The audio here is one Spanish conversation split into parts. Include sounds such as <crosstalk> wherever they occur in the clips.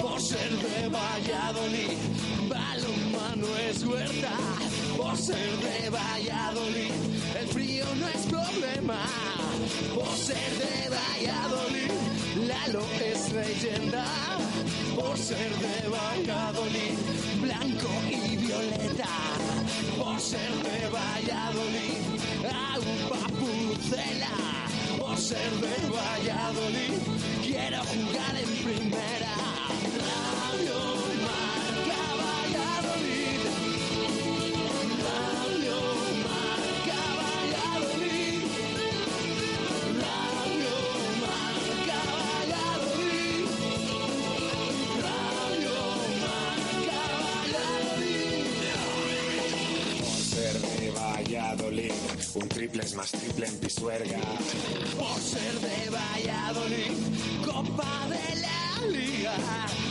Por ser de Valladolid, balonmano es huerta. Por ser de Valladolid, el frío no es problema. Por ser de Valladolid, Lalo es leyenda. Por ser de Valladolid, blanco y violeta. Por ser de Valladolid, agua pucela. Por ser de Valladolid, quiero jugar en primera. Un triple es más triple en Pisuerga. Por ser de Valladolid, Copa de la Liga.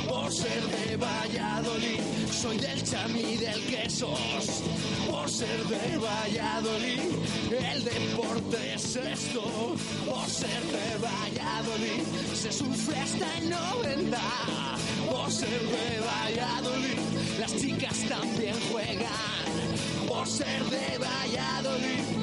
Por ser de Valladolid, soy del chamí del quesos. Por ser de Valladolid, el deporte es esto. Por ser de Valladolid, se sufre hasta el 90. Por ser de Valladolid, las chicas también juegan. Por ser de Valladolid,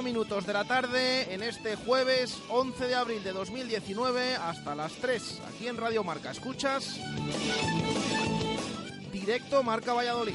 minutos de la tarde en este jueves 11 de abril de 2019 hasta las 3 aquí en Radio Marca. ¿Escuchas? Directo Marca Valladolid.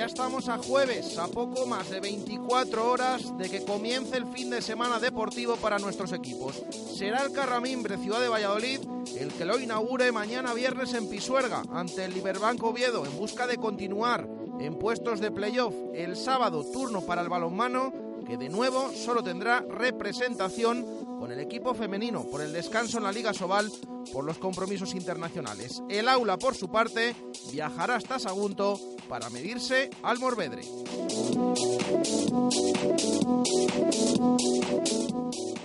Ya estamos a jueves, a poco más de 24 horas de que comience el fin de semana deportivo para nuestros equipos. Será el Carramimbre, ciudad de Valladolid, el que lo inaugure mañana viernes en Pisuerga, ante el Liberbanco Oviedo, en busca de continuar en puestos de playoff. El sábado, turno para el balonmano, que de nuevo solo tendrá representación con el equipo femenino por el descanso en la Liga Sobal por los compromisos internacionales. El aula, por su parte, viajará hasta Sagunto para medirse al Morvedre.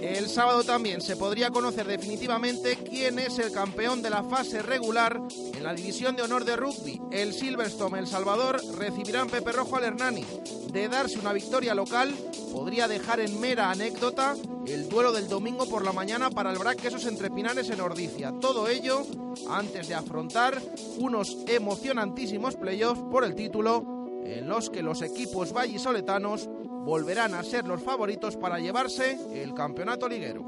El sábado también se podría conocer definitivamente quién es el campeón de la fase regular en la división de honor de rugby. El Silverstone El Salvador recibirán Pepe Rojo al Hernani. De darse una victoria local, podría dejar en mera anécdota el duelo del domingo por la mañana para el Braquesos entre Pinares en Ordicia. Todo ello antes de afrontar unos emocionantísimos playoffs por el título en los que los equipos vallisoletanos volverán a ser los favoritos para llevarse el campeonato liguero.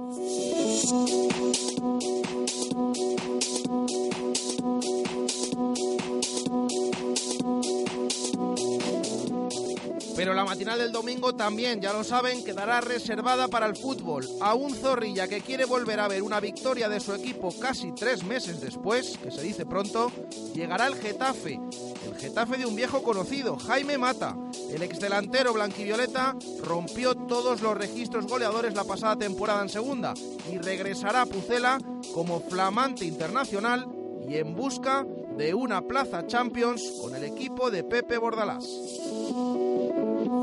Pero la matinal del domingo también, ya lo saben, quedará reservada para el fútbol. A un Zorrilla que quiere volver a ver una victoria de su equipo casi tres meses después, que se dice pronto, llegará el Getafe. El Getafe de un viejo conocido, Jaime Mata. El exdelantero blanquivioleta rompió todos los registros goleadores la pasada temporada en segunda y regresará a Pucela como flamante internacional y en busca de una plaza Champions con el equipo de Pepe Bordalás. En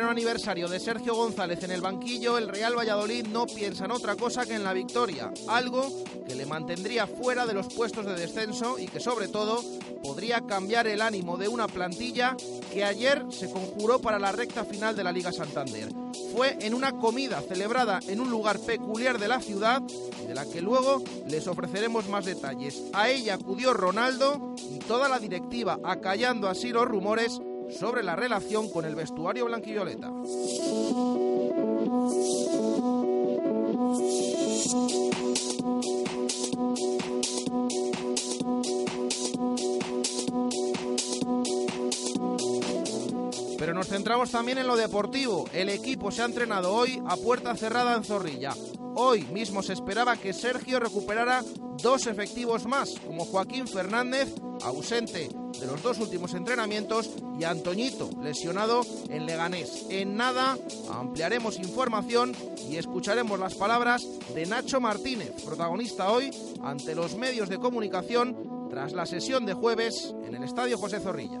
pleno aniversario de Sergio González en el banquillo, el Real Valladolid no piensa en otra cosa que en la victoria, algo que le mantendría fuera de los puestos de descenso y que sobre todo podría cambiar el ánimo de una plantilla que ayer se conjuró para la recta final de la Liga Santander. Fue en una comida celebrada en un lugar peculiar de la ciudad, de la que luego les ofreceremos más detalles. A ella acudió Ronaldo y toda la directiva, acallando así los rumores sobre la relación con el vestuario blanquivioleta. Pero nos centramos también en lo deportivo. El equipo se ha entrenado hoy a puerta cerrada en Zorrilla. Hoy mismo se esperaba que Sergio recuperara dos efectivos más, como Joaquín Fernández, ausente de los dos últimos entrenamientos, y Antoñito, lesionado en Leganés. En nada ampliaremos información y escucharemos las palabras de Nacho Martínez, protagonista hoy ante los medios de comunicación tras la sesión de jueves en el Estadio José Zorrilla.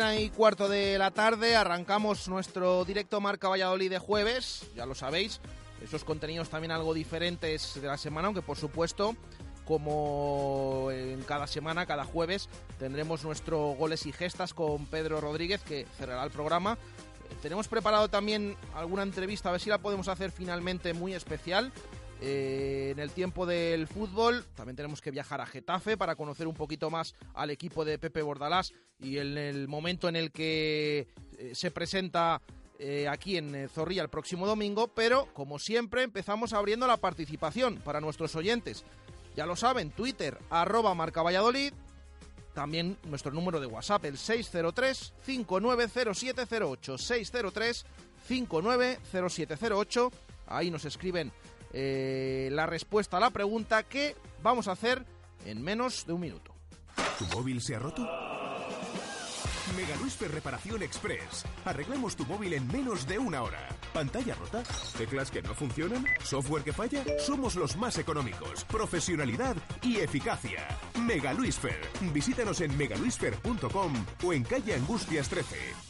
Y cuarto de la tarde arrancamos nuestro directo Marca Valladolid de jueves, ya lo sabéis, esos contenidos también algo diferentes de la semana, aunque por supuesto, como en cada semana, cada jueves, tendremos nuestro goles y gestas con Pedro Rodríguez, que cerrará el programa. Eh, Tenemos preparado también alguna entrevista, a ver si la podemos hacer finalmente muy especial. Eh, en el tiempo del fútbol. También tenemos que viajar a Getafe para conocer un poquito más al equipo de Pepe Bordalás y en el momento en el que eh, se presenta eh, aquí en Zorrilla el próximo domingo, pero como siempre empezamos abriendo la participación para nuestros oyentes. Ya lo saben, Twitter, arroba marca Valladolid, también nuestro número de WhatsApp, el 603-590708, 603-590708, ahí nos escriben eh, la respuesta a la pregunta que vamos a hacer en menos de un minuto. ¿Tu móvil se ha roto? Mega Luisfer Reparación Express. Arreglamos tu móvil en menos de una hora. ¿Pantalla rota? ¿Teclas que no funcionan? ¿Software que falla? Somos los más económicos. Profesionalidad y eficacia. Mega Luisfer. Visítanos en megaluisfer.com o en calle Angustias 13.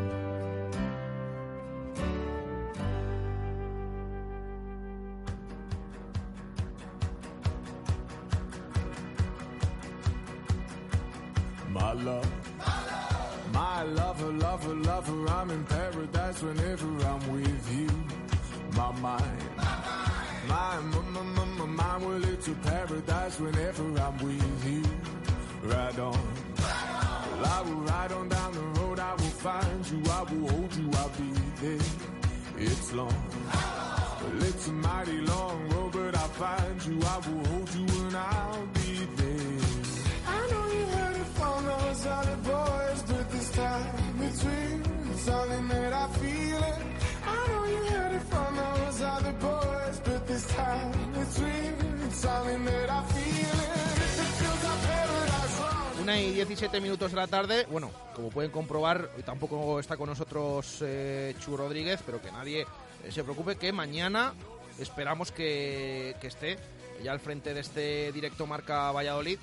lover, lover, I'm in paradise whenever I'm with you. My mind, my, my, my, my, my mind, well, it's a paradise whenever I'm with you. Ride on. Well, I will ride on down the road, I will find you, I will hold you, I'll be there. It's long. Well, it's a mighty long road, but I'll find you, I will hold something that I feel it. But this time it's real. That I feel it. Una y 17 minutos de la tarde. Bueno, como pueden comprobar, hoy tampoco está con nosotros eh, Chu Rodríguez, pero que nadie eh, se preocupe que mañana esperamos que, que esté ya al frente de este directo Marca Valladolid.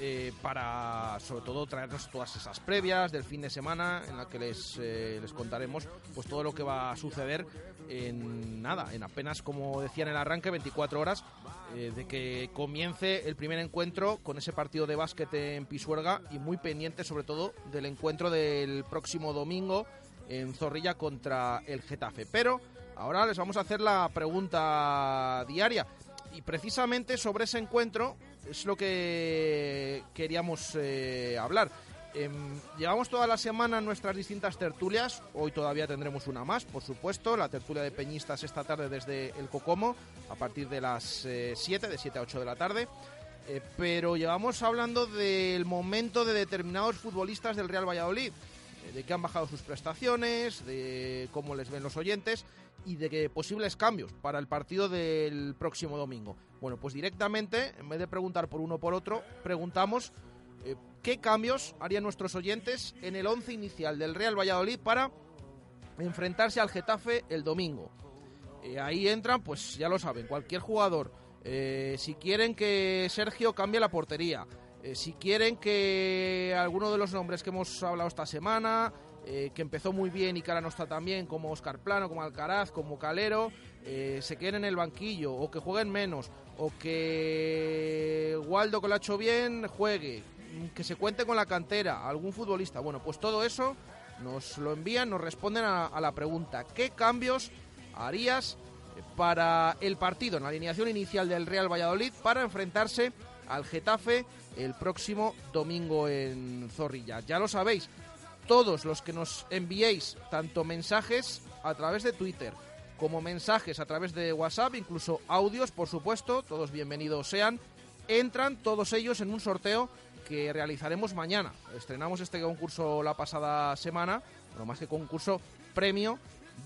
Eh, para sobre todo traernos todas esas previas del fin de semana en la que les, eh, les contaremos pues todo lo que va a suceder en nada, en apenas como decía en el arranque 24 horas eh, de que comience el primer encuentro con ese partido de básquet en Pisuerga y muy pendiente sobre todo del encuentro del próximo domingo en Zorrilla contra el Getafe. Pero ahora les vamos a hacer la pregunta diaria y precisamente sobre ese encuentro es lo que queríamos eh, hablar. Em, llevamos toda la semana nuestras distintas tertulias. Hoy todavía tendremos una más, por supuesto. La tertulia de peñistas esta tarde desde el Cocomo, a partir de las 7, de 7 a 8 de la tarde. Eh, pero llevamos hablando del momento de determinados futbolistas del Real Valladolid, eh, de que han bajado sus prestaciones, de cómo les ven los oyentes y de que posibles cambios para el partido del próximo domingo. Bueno, pues directamente, en vez de preguntar por uno por otro, preguntamos eh, qué cambios harían nuestros oyentes en el once inicial del Real Valladolid para enfrentarse al Getafe el domingo. Eh, ahí entran, pues ya lo saben, cualquier jugador. Eh, si quieren que Sergio cambie la portería, eh, si quieren que alguno de los nombres que hemos hablado esta semana, eh, que empezó muy bien y que ahora no está tan bien, como Oscar Plano, como Alcaraz, como Calero, eh, se queden en el banquillo, o que jueguen menos, o que Waldo, que lo ha hecho bien, juegue, mm, que se cuente con la cantera, algún futbolista. Bueno, pues todo eso nos lo envían, nos responden a, a la pregunta, ¿qué cambios harías para el partido en la alineación inicial del Real Valladolid para enfrentarse al Getafe el próximo domingo en Zorrilla. Ya lo sabéis, todos los que nos enviéis tanto mensajes a través de Twitter como mensajes a través de WhatsApp, incluso audios, por supuesto, todos bienvenidos sean, entran todos ellos en un sorteo que realizaremos mañana. Estrenamos este concurso la pasada semana, no más que concurso premio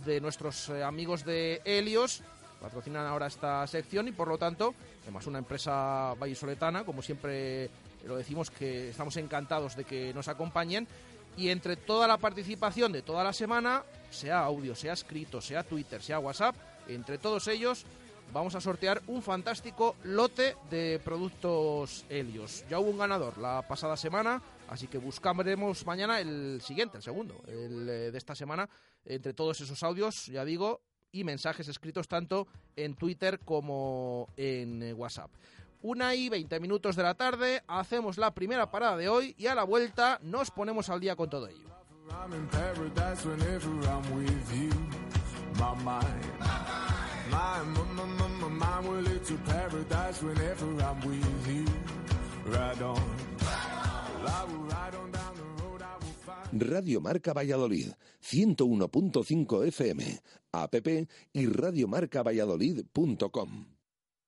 de nuestros eh, amigos de Helios, patrocinan ahora esta sección y por lo tanto, además una empresa vallisoletana, como siempre lo decimos que estamos encantados de que nos acompañen y entre toda la participación de toda la semana, sea audio, sea escrito, sea Twitter, sea WhatsApp, entre todos ellos vamos a sortear un fantástico lote de productos Helios. Ya hubo un ganador la pasada semana, así que buscaremos mañana el siguiente, el segundo, el eh, de esta semana, entre todos esos audios, ya digo, y mensajes escritos tanto en Twitter como en eh, WhatsApp. Una y 20 minutos de la tarde, hacemos la primera parada de hoy y a la vuelta nos ponemos al día con todo ello. Radio Marca Valladolid, 101.5 FM, app y radiomarcavalladolid.com.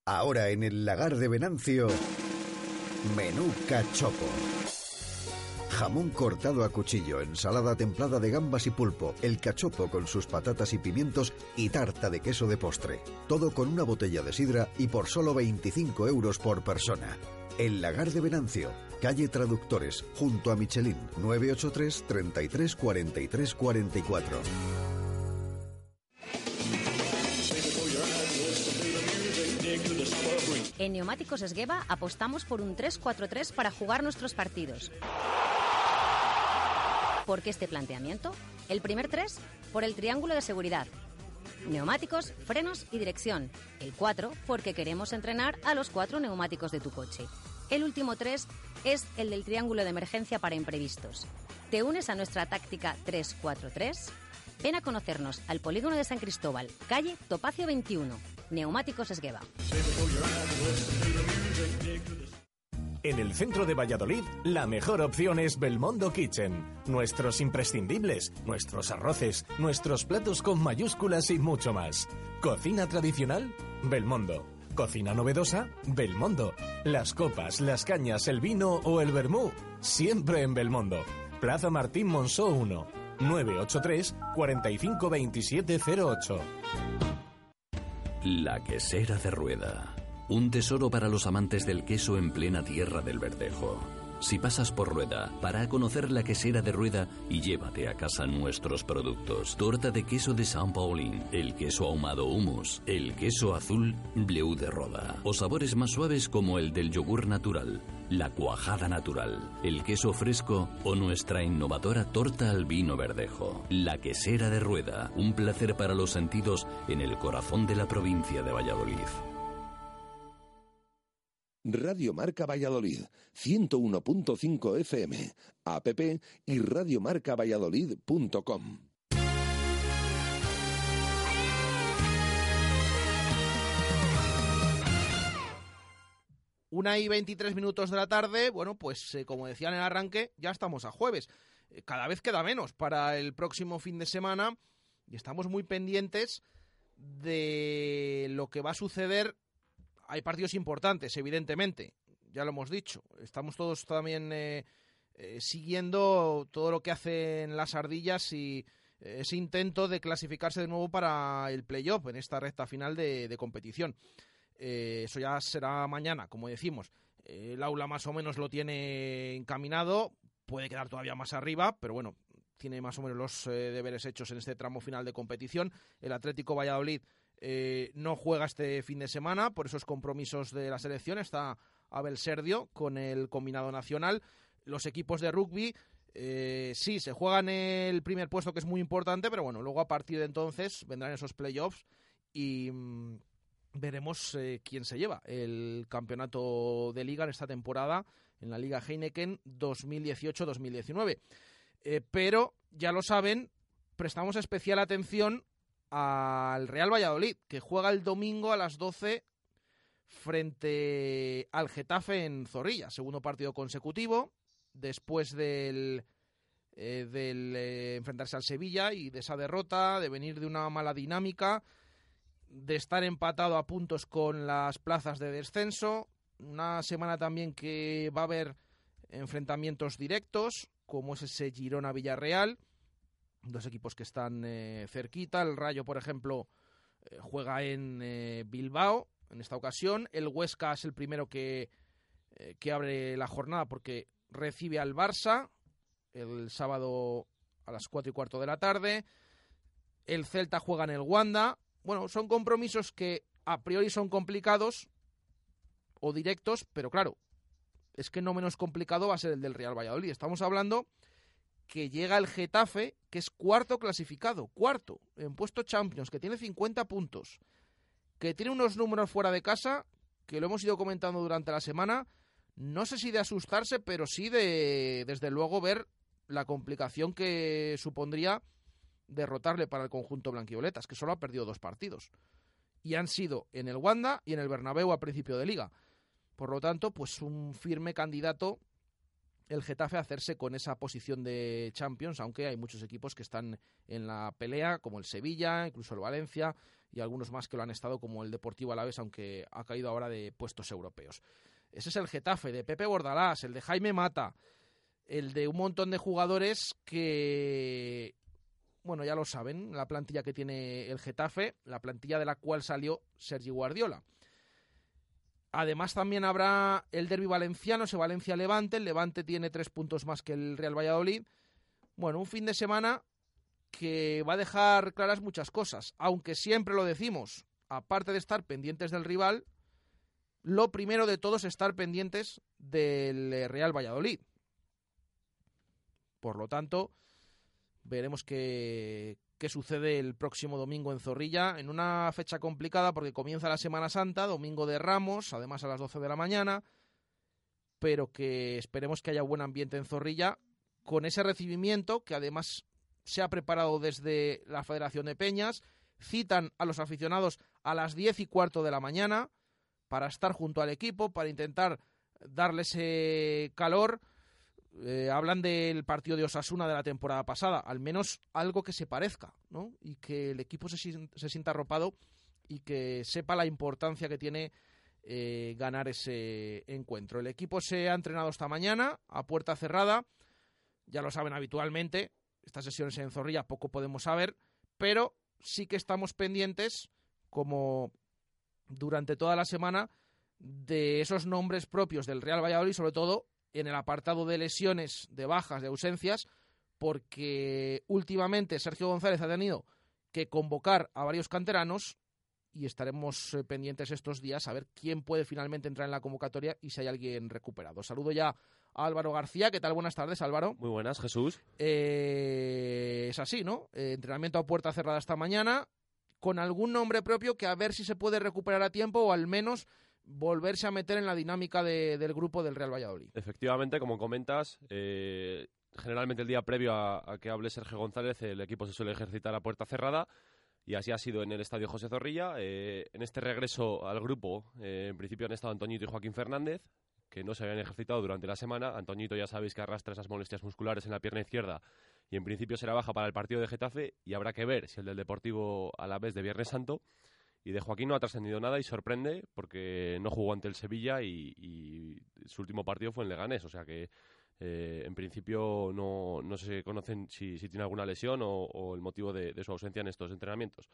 Ahora en el lagar de Venancio, menú cachopo. Jamón cortado a cuchillo, ensalada templada de gambas y pulpo, el cachopo con sus patatas y pimientos y tarta de queso de postre. Todo con una botella de sidra y por solo 25 euros por persona. El lagar de Venancio, calle Traductores, junto a Michelin, 983 33 43 44. En Neumáticos Esgueva apostamos por un 3-4-3 para jugar nuestros partidos. ¿Por qué este planteamiento? El primer 3 por el triángulo de seguridad. Neumáticos, frenos y dirección. El 4 porque queremos entrenar a los cuatro neumáticos de tu coche. El último 3 es el del triángulo de emergencia para imprevistos. ¿Te unes a nuestra táctica 3-4-3? Ven a conocernos al polígono de San Cristóbal, calle Topacio 21, Neumáticos Esgueva. En el centro de Valladolid, la mejor opción es Belmondo Kitchen. Nuestros imprescindibles, nuestros arroces, nuestros platos con mayúsculas y mucho más. Cocina tradicional, Belmondo. Cocina novedosa, Belmondo. Las copas, las cañas, el vino o el vermú, siempre en Belmondo. Plaza Martín Monzó 1, 983 45 27 08. La quesera de rueda. Un tesoro para los amantes del queso en plena tierra del Verdejo. Si pasas por Rueda, para a conocer la quesera de Rueda y llévate a casa nuestros productos. Torta de queso de San Paulín, el queso ahumado humus, el queso azul Bleu de Roda. O sabores más suaves como el del yogur natural, la cuajada natural, el queso fresco o nuestra innovadora torta al vino verdejo. La quesera de Rueda, un placer para los sentidos en el corazón de la provincia de Valladolid. Radio Marca Valladolid, 101.5 FM, app y radiomarcavalladolid.com. Una y 23 minutos de la tarde, bueno, pues eh, como decía en el arranque, ya estamos a jueves. Eh, cada vez queda menos para el próximo fin de semana y estamos muy pendientes de lo que va a suceder. Hay partidos importantes, evidentemente, ya lo hemos dicho. Estamos todos también eh, eh, siguiendo todo lo que hacen las ardillas y eh, ese intento de clasificarse de nuevo para el playoff en esta recta final de, competición. Eh, eso ya será mañana, como decimos. El aula más o menos lo tiene encaminado, puede quedar todavía más arriba, pero bueno, tiene más o menos los deberes hechos en este tramo final de competición. El Atlético Valladolid eh, no juega este fin de semana por esos compromisos de la selección. Está Abel Serdio con el combinado nacional. Los equipos de rugby eh, sí, se juegan el primer puesto que es muy importante, pero bueno, luego a partir de entonces vendrán esos playoffs y mm, veremos eh, quién se lleva el campeonato de liga en esta temporada en la Liga Heineken 2018-2019. Eh, pero ya lo saben, prestamos especial atención al Real Valladolid, que juega el domingo a las 12 frente al Getafe en Zorrilla, segundo partido consecutivo, después del, eh, del eh, enfrentarse al Sevilla y de esa derrota, de venir de una mala dinámica, de estar empatado a puntos con las plazas de descenso, una semana también que va a haber enfrentamientos directos, como es ese Girona-Villarreal, dos equipos que están eh, cerquita, el Rayo, por ejemplo, eh, juega en eh, Bilbao en esta ocasión, el Huesca es el primero que, que abre la jornada porque recibe al Barça el sábado a las cuatro y cuarto de la tarde, el Celta juega en el Wanda, bueno, son compromisos que a priori son complicados o directos, pero claro, es que no menos complicado va a ser el del Real Valladolid. Estamos hablando que llega el Getafe, que es cuarto clasificado, cuarto en puesto Champions, que tiene 50 puntos, que tiene unos números fuera de casa que lo hemos ido comentando durante la semana, no sé si de asustarse, pero sí de, desde luego, ver la complicación que supondría derrotarle para el conjunto blanquivioletas, que solo ha perdido dos partidos. Y han sido en el Wanda y en el Bernabéu a principio de liga. Por lo tanto, pues un firme candidato el Getafe a hacerse con esa posición de Champions, aunque hay muchos equipos que están en la pelea, como el Sevilla, incluso el Valencia, y algunos más que lo han estado, como el Deportivo Alaves, aunque ha caído ahora de puestos europeos. Ese es el Getafe de Pepe Bordalás, el de Jaime Mata, el de un montón de jugadores que, bueno, ya lo saben, la plantilla que tiene el Getafe, la plantilla de la cual salió Sergi Guardiola. Además también habrá el derby valenciano, ese Valencia-Levante. El Levante tiene tres puntos más que el Real Valladolid. Bueno, un fin de semana que va a dejar claras muchas cosas. Aunque siempre lo decimos, aparte de estar pendientes del rival, lo primero de todo es estar pendientes del Real Valladolid. Por lo tanto, veremos qué, qué sucede el próximo domingo en Zorrilla, en una fecha complicada porque comienza la Semana Santa, domingo de Ramos, además a las 12 de la mañana, pero que esperemos que haya buen ambiente en Zorrilla, con ese recibimiento que además se ha preparado desde la Federación de Peñas, citan a los aficionados a las 10 y cuarto de la mañana para estar junto al equipo, para intentar darle ese calor eh, hablan del partido de Osasuna de la temporada pasada, al menos algo que se parezca, ¿no? Y que el equipo se, se sienta arropado y que sepa la importancia que tiene eh, ganar ese encuentro. El equipo se ha entrenado esta mañana a puerta cerrada, ya lo saben habitualmente, estas sesiones en Zorrilla poco podemos saber, pero sí que estamos pendientes, como durante toda la semana, de esos nombres propios del Real Valladolid, sobre todo en el apartado de lesiones, de bajas, de ausencias, porque últimamente Sergio González ha tenido que convocar a varios canteranos y estaremos eh, pendientes estos días a ver quién puede finalmente entrar en la convocatoria y si hay alguien recuperado. Saludo ya a Álvaro García. ¿Qué tal? Buenas tardes, Álvaro. Muy buenas, Jesús. Eh, es así, ¿no? Eh, entrenamiento a puerta cerrada esta mañana con algún nombre propio que a ver si se puede recuperar a tiempo o al menos volverse a meter en la dinámica del grupo del Real Valladolid. Efectivamente, como comentas, eh, generalmente el día previo a, que hable Sergio González, el equipo se suele ejercitar a puerta cerrada. Y así ha sido en el Estadio José Zorrilla. Eh, en este regreso al grupo, eh, en principio han estado Antoñito y Joaquín Fernández, que no se habían ejercitado durante la semana. Antoñito ya sabéis que arrastra esas molestias musculares en la pierna izquierda y en principio será baja para el partido de Getafe y habrá que ver si el del Deportivo a la vez de Viernes Santo y de Joaquín no ha trascendido nada y sorprende porque no jugó ante el Sevilla y, su último partido fue en Leganés. O sea que eh, en principio no, no se conocen si, si, tiene alguna lesión o, el motivo de, su ausencia en estos entrenamientos.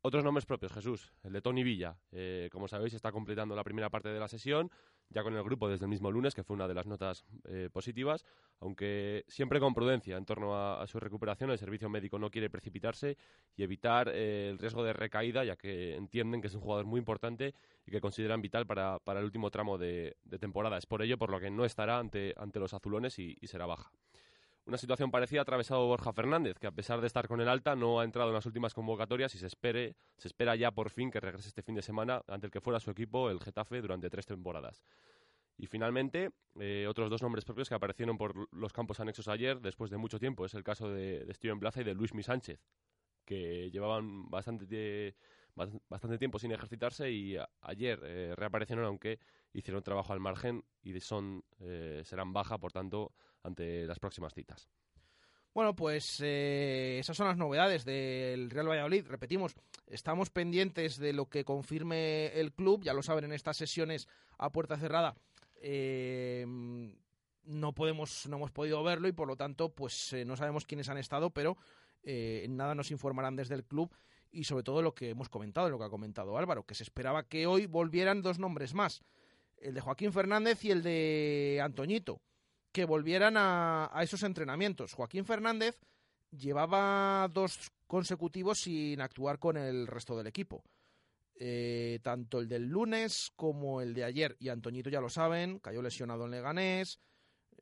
Otros nombres propios, Jesús, el de Tony Villa. Eh, como sabéis, está completando la primera parte de la sesión ya con el grupo desde el mismo lunes, que fue una de las notas eh, positivas, aunque siempre con prudencia en torno a, su recuperación. El servicio médico no quiere precipitarse y evitar eh, el riesgo de recaída, ya que entienden que es un jugador muy importante y que consideran vital para, el último tramo de, temporada. Es por ello por lo que no estará ante, ante los azulones y será baja. Una situación parecida ha atravesado Borja Fernández, que a pesar de estar con el alta no ha entrado en las últimas convocatorias y se, espere, se espera ya por fin que regrese este fin de semana ante el que fuera su equipo, el Getafe, durante tres temporadas. Y finalmente, eh, otros dos nombres propios que aparecieron por los campos anexos ayer, después de mucho tiempo, es el caso de, de Steven Plaza y de Luis Mi Sánchez, que llevaban bastante, bastante tiempo sin ejercitarse y ayer eh, reaparecieron, aunque hicieron trabajo al margen y son, eh, serán baja, por tanto, ante las próximas citas. Bueno, pues eh, esas son las novedades del Real Valladolid. Repetimos, estamos pendientes de lo que confirme el club. Ya lo saben, en estas sesiones a puerta cerrada eh, no podemos, no hemos podido verlo y por lo tanto, pues no sabemos quiénes han estado, pero nada nos informarán desde el club y sobre todo lo que hemos comentado, lo que ha comentado Álvaro, que se esperaba que hoy volvieran dos nombres más el de Joaquín Fernández y el de Antoñito, que volvieran a, esos entrenamientos. Joaquín Fernández llevaba dos consecutivos sin actuar con el resto del equipo. Eh, tanto el del lunes como el de ayer. Y Antoñito ya lo saben, cayó lesionado en Leganés,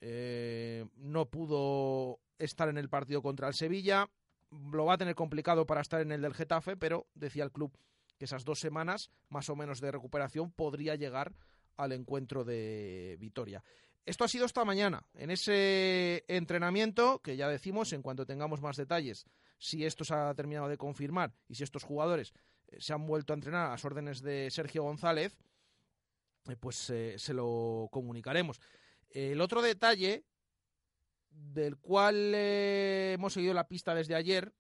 eh, no pudo estar en el partido contra el Sevilla, lo va a tener complicado para estar en el del Getafe, pero decía el club que esas dos semanas más o menos de recuperación podría llegar al encuentro de Vitoria. Esto ha sido esta mañana, en ese entrenamiento que ya decimos, en cuanto tengamos más detalles, si esto se ha terminado de confirmar y si estos jugadores eh, se han vuelto a entrenar a las órdenes de Sergio González, eh, pues eh, se lo comunicaremos. El otro detalle del cual hemos seguido la pista desde ayer,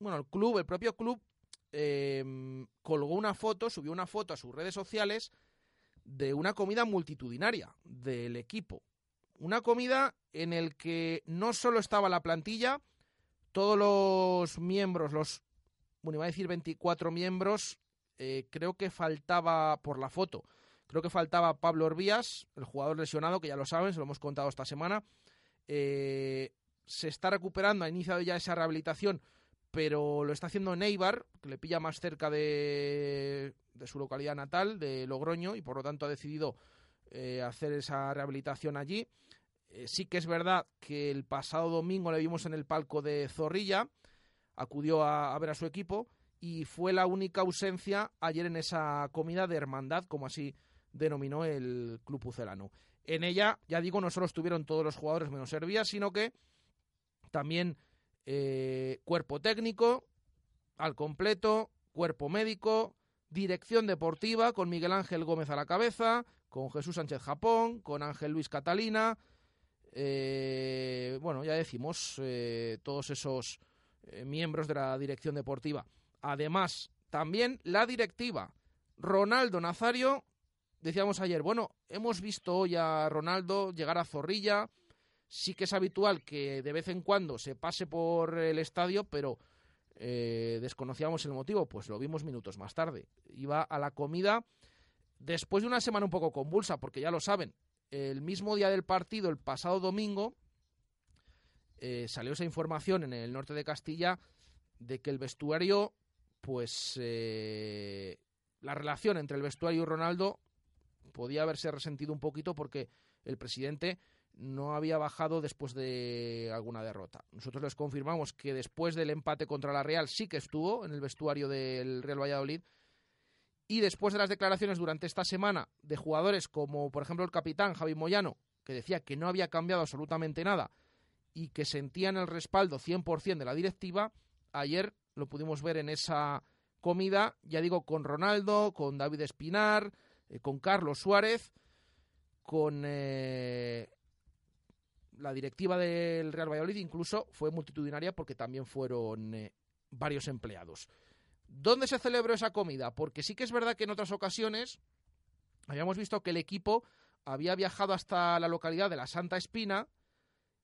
bueno, el club, el propio club, em, colgó una foto, subió una foto a sus redes sociales de una comida multitudinaria del equipo. Una comida en el que no solo estaba la plantilla, todos los miembros, los, bueno, iba a decir 24 miembros, eh, creo que faltaba por la foto, creo que faltaba Pablo Orbías, el jugador lesionado, que ya lo saben, se lo hemos contado esta semana. Eh, se está recuperando, ha iniciado ya esa rehabilitación, pero lo está haciendo en Eibar, que le pilla más cerca de, su localidad natal, de Logroño, y por lo tanto ha decidido eh, hacer esa rehabilitación allí. Eh, sí que es verdad que el pasado domingo le vimos en el palco de Zorrilla, acudió a, ver a su equipo y fue la única ausencia ayer en esa comida de hermandad, como así denominó el club pucelano. En ella, ya digo, no solo estuvieron todos los jugadores menos Serbia, sino que también eh, cuerpo técnico al completo, cuerpo médico, dirección deportiva con Miguel Ángel Gómez a la cabeza, con Jesús Sánchez Japón, con Ángel Luis Catalina. Eh, bueno, ya decimos, eh, todos esos miembros de la dirección deportiva. Además, también la directiva. Ronaldo Nazario, decíamos ayer, bueno, hemos visto hoy a Ronaldo llegar a Zorrilla. Sí que es habitual que de vez en cuando se pase por el estadio, pero eh, desconocíamos el motivo, pues lo vimos minutos más tarde. Iba a la comida después de una semana un poco convulsa, porque ya lo saben, el mismo día del partido, el pasado domingo, eh, salió esa información en el norte de Castilla de que el vestuario, pues eh, la relación entre el vestuario y Ronaldo podía haberse resentido un poquito porque el presidente no había bajado después de alguna derrota. Nosotros les confirmamos que después del empate contra la Real sí que estuvo en el vestuario del Real Valladolid y después de las declaraciones durante esta semana de jugadores como por ejemplo el capitán Javi Moyano, que decía que no había cambiado absolutamente nada y que sentían el respaldo 100% de la directiva, ayer lo pudimos ver en esa comida, ya digo, con Ronaldo, con David Espinar, eh, con Carlos Suárez, con eh, la directiva del Real Valladolid incluso fue multitudinaria porque también fueron eh, varios empleados. ¿Dónde se celebró esa comida? Porque sí que es verdad que en otras ocasiones habíamos visto que el equipo había viajado hasta la localidad de la Santa Espina,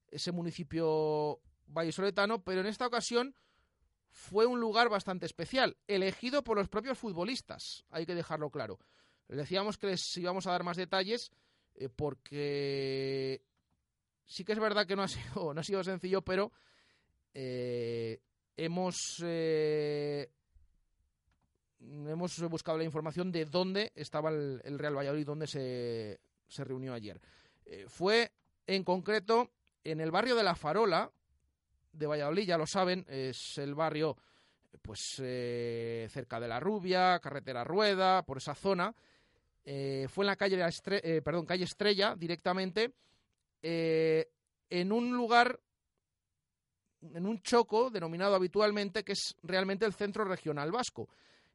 ese municipio vallesoletano, pero en esta ocasión fue un lugar bastante especial, elegido por los propios futbolistas, hay que dejarlo claro. Les decíamos que les íbamos a dar más detalles eh, porque sí que es verdad que no ha <laughs> sido, no ha sido sencillo, pero eh, hemos, eh, hemos buscado la información de dónde estaba el, Real Valladolid, dónde se, se reunió ayer. Eh, fue en concreto en el barrio de La Farola de Valladolid, ya lo saben, es el barrio pues cerca de la Rubia, carretera Rueda, por esa zona. fue en la calle, de perdón, calle Estrella directamente eh, en un lugar, en un choco denominado habitualmente, que es realmente el centro regional vasco.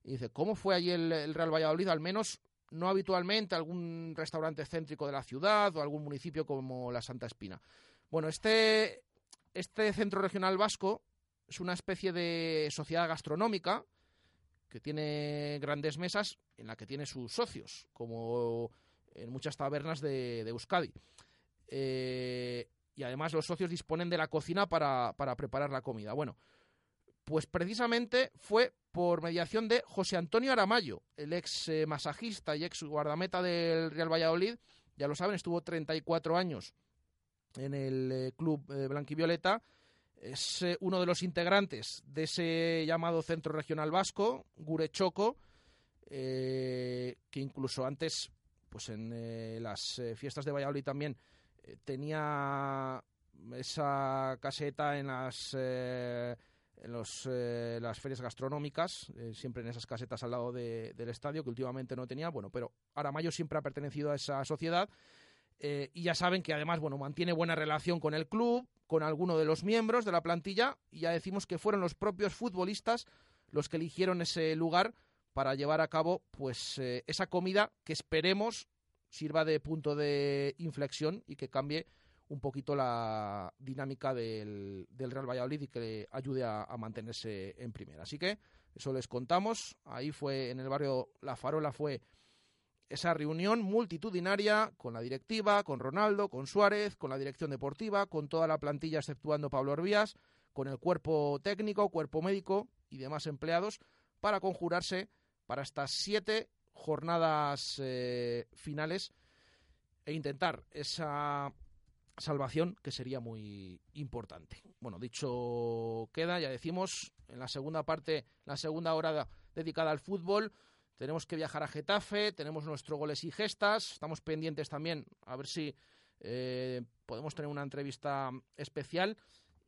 Y dice, ¿cómo fue allí el, Real Valladolid? Al menos no habitualmente algún restaurante céntrico de la ciudad o algún municipio como la Santa Espina. Bueno, este, este centro regional vasco es una especie de sociedad gastronómica que tiene grandes mesas en la que tiene sus socios, como en muchas tabernas de Euskadi. Eh, y además los socios disponen de la cocina para, preparar la comida. Bueno, pues precisamente fue por mediación de José Antonio Aramayo, el ex eh, masajista y ex guardameta del Real Valladolid. Ya lo saben, estuvo 34 años en el eh, club blanquivioleta. Es uno de los integrantes de ese llamado Centro Regional Vasco, Gurechoco, que incluso antes, pues en las fiestas de Valladolid también tenía esa caseta en las eh, en los, eh, las ferias gastronómicas, eh, siempre en esas casetas al lado de- del estadio, que últimamente no tenía. Bueno, pero Aramayo siempre ha pertenecido a esa sociedad eh, y ya saben que además, bueno, mantiene buena relación con el club, con alguno de los miembros de la plantilla y ya decimos que fueron los propios futbolistas los que eligieron ese lugar para llevar a cabo pues esa comida que esperemos sirva de punto de inflexión y que cambie un poquito la dinámica del, del Real Valladolid y que le ayude a, a mantenerse en primera. Así que eso les contamos. Ahí fue en el barrio La Farola fue esa reunión multitudinaria con la directiva, con Ronaldo, con Suárez, con la dirección deportiva, con toda la plantilla exceptuando Pablo Orbías, con el cuerpo técnico, cuerpo médico y demás empleados para conjurarse para estas siete jornadas eh, finales e intentar esa salvación que sería muy importante. Bueno, dicho queda, ya decimos, en la segunda parte, la segunda hora dedicada al fútbol, tenemos que viajar a Getafe, tenemos nuestro goles y gestas, estamos pendientes también a ver si eh, podemos tener una entrevista especial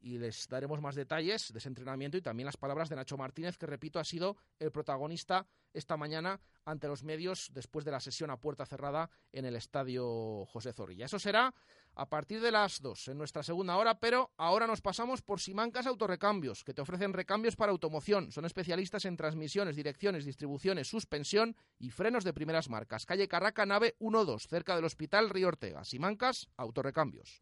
y les daremos más detalles de ese entrenamiento y también las palabras de Nacho Martínez, que repito, ha sido el protagonista esta mañana ante los medios después de la sesión a puerta cerrada en el estadio José Zorrilla. Eso será a partir de las 2 en nuestra segunda hora, pero ahora nos pasamos por Simancas Autorecambios, que te ofrecen recambios para automoción. Son especialistas en transmisiones, direcciones, distribuciones, suspensión y frenos de primeras marcas. Calle Carraca, nave 12, cerca del Hospital Río Ortega. Simancas Autorecambios.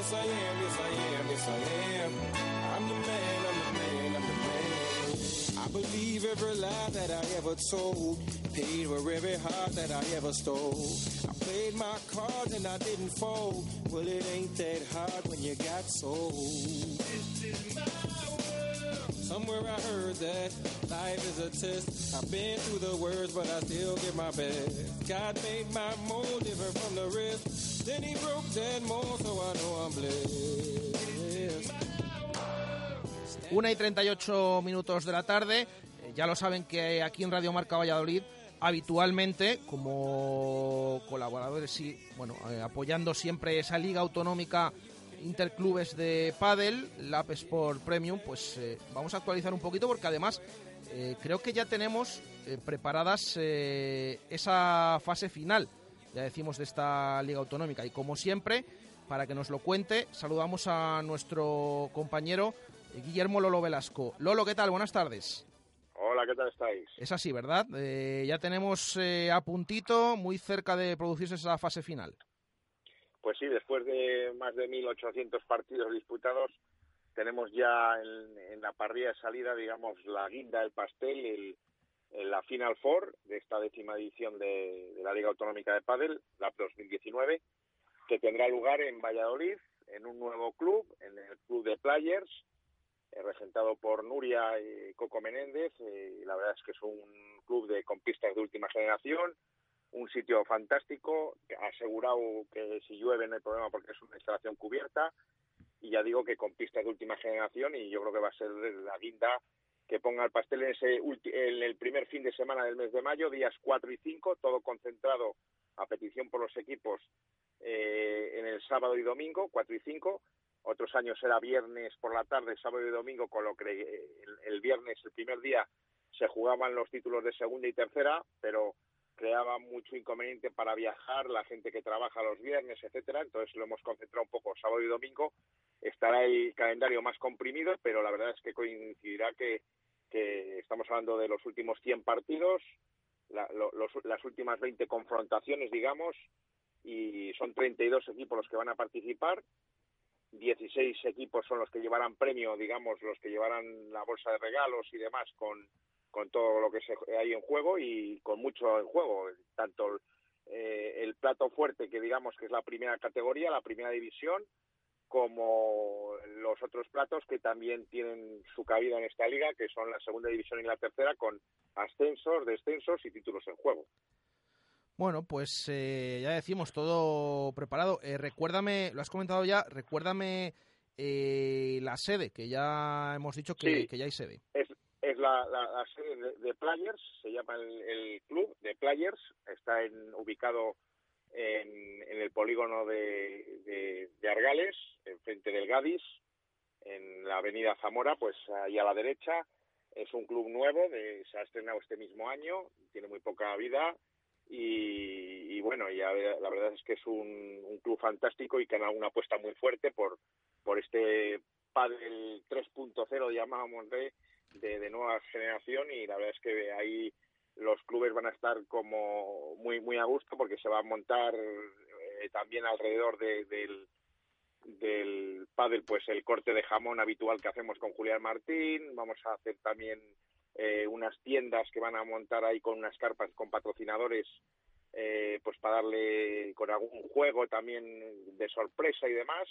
Yes, I am, yes, I am, yes, I am. I'm the man, I'm the man, I'm the man. I believe every lie that I ever told. Paid for every heart that I ever stole. I played my cards and I didn't fold. Well, it ain't that hard when you got sold. Somewhere I heard that life is a test. I've been through the worst, but I still give my best. God made my mold different from the rest. Then he broke that mold, so I know I'm blessed. Una y 38 minutos de la tarde. Eh, ya lo saben que aquí en Radio Marca Valladolid, habitualmente, como colaboradores y bueno, eh, apoyando siempre esa liga autonómica interclubes de pádel, la App Sport Premium, pues eh, vamos a actualizar un poquito porque además eh, creo que ya tenemos eh, preparadas esa fase final, ya decimos, de esta liga autonómica. Y como siempre, para que nos lo cuente, saludamos a nuestro compañero Guillermo Lolo Velasco. Lolo, ¿qué tal? Buenas tardes. Hola, ¿qué tal estáis? Es así, ¿verdad? Ya tenemos eh, a puntito, muy cerca de producirse esa fase final. Pues sí, después de más de 1.800 partidos disputados, tenemos ya en, la parrilla de salida, digamos, la guinda del pastel, el, el- la Final Four de esta décima edición de, la Liga Autonómica de Padel, la 2019, que tendrá lugar en Valladolid, en un nuevo club, en el Club de Players, eh, regentado por Nuria y Coco Menéndez. eh, y la verdad es que es un club de con pistas de última generación, un sitio fantástico, asegurado que si llueve no hay problema porque es una instalación cubierta y ya digo que con pistas de última generación y yo creo que va a ser la guinda que ponga el pastel en, ese en el primer fin de semana del mes de mayo, días 4 y 5, todo concentrado a petición por los equipos eh, en el sábado y domingo, 4 y 5. Otros años era viernes por la tarde, sábado y domingo, con lo que eh, el, el viernes, el primer día, se jugaban los títulos de segunda y tercera, pero creaba mucho inconveniente para viajar, la gente que trabaja los viernes, etcétera, entonces lo hemos concentrado un poco sábado y domingo, estará el calendario más comprimido, pero la verdad es que coincidirá que, que estamos hablando de los últimos 100 partidos, la- lo- los- las últimas 20 confrontaciones, digamos, y son 32 equipos los que van a participar. 16 equipos son los que llevarán premio, digamos, los que llevarán la bolsa de regalos y demás con, con todo lo que hay en juego y con mucho en juego, tanto eh, el plato fuerte, que digamos que es la primera categoría, la primera división, como los otros platos que también tienen su cabida en esta liga, que son la segunda división y la tercera, con ascensos, descensos y títulos en juego. Bueno, pues eh, ya decimos todo preparado. Eh, recuérdame, lo has comentado ya, recuérdame eh, la sede, que ya hemos dicho que, ya hay sede. Es, es la, la, sede de, Players, se llama el, club de Players, está en, ubicado en, en el polígono de, de, de Argales, enfrente del Gadis, en la avenida Zamora, pues ahí a la derecha. Es un club nuevo, de, se ha estrenado este mismo año, tiene muy poca vida y, bueno, ya la verdad es que es un, club fantástico y que han una apuesta muy fuerte por, por este pádel 3.0, llamábamos de, de, nueva generación y la verdad es que ahí los clubes van a estar como muy muy a gusto porque se va a montar eh, también alrededor del del pádel pues el corte de jamón habitual que hacemos con Julián Martín. Vamos a hacer también eh, unas tiendas que van a montar ahí con unas carpas con patrocinadores eh, pues para darle con algún juego también de sorpresa y demás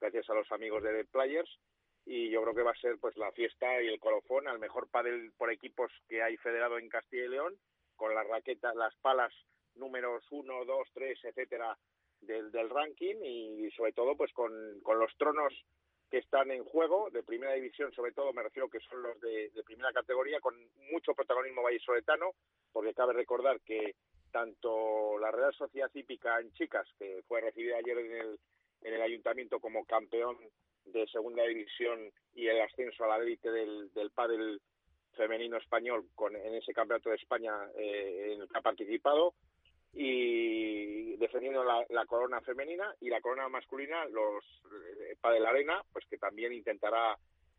gracias a los amigos de The Players y yo creo que va a ser pues la fiesta y el colofón al mejor pádel por equipos que hay federado en Castilla y León con las raquetas las palas números uno, dos, tres, etcétera del, del ranking y sobre todo pues con, con los tronos que están en juego, de primera división sobre todo, me refiero que son los de, primera categoría, con mucho protagonismo vallisoletano, porque cabe recordar que tanto la Real Sociedad Hípica en Chicas, que fue recibida ayer en el, en el ayuntamiento como campeón de segunda división y el ascenso a la élite del, del pádel femenino español con, en ese campeonato de España eh, en el que ha participado, y defendiendo la, corona femenina y la corona masculina los eh, Padel Arena pues que también intentará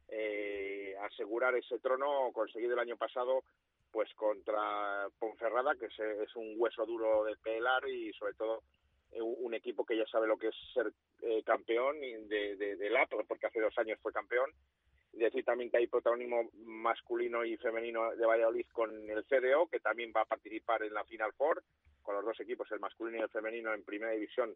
eh, asegurar ese trono conseguido el año pasado pues contra Ponferrada que es, un hueso duro de pelar y sobre todo un equipo que ya sabe lo que es ser eh, campeón de, de, la porque hace dos años fue campeón decir también que hay protagonismo masculino y femenino de Valladolid con el CDO, que también va a participar en la Final Four, con los dos equipos, el masculino y el femenino, en primera división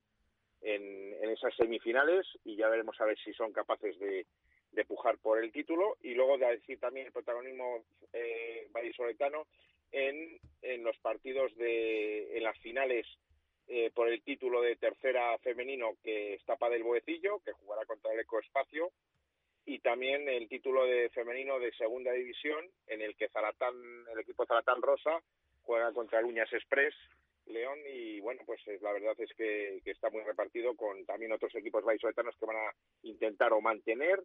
en, esas semifinales, y ya veremos a ver si son capaces de, de pujar por el título. Y luego de decir también el protagonismo eh, vallisoletano en, en los partidos de en las finales eh, por el título de tercera femenino que está para del Boecillo, que jugará contra el Ecoespacio, y también el título de femenino de segunda división en el que el equipo Zaratán Rosa juega contra el Uñas Express León y bueno pues la verdad es que, está muy repartido con también otros equipos vallisoletanos que van a intentar o mantener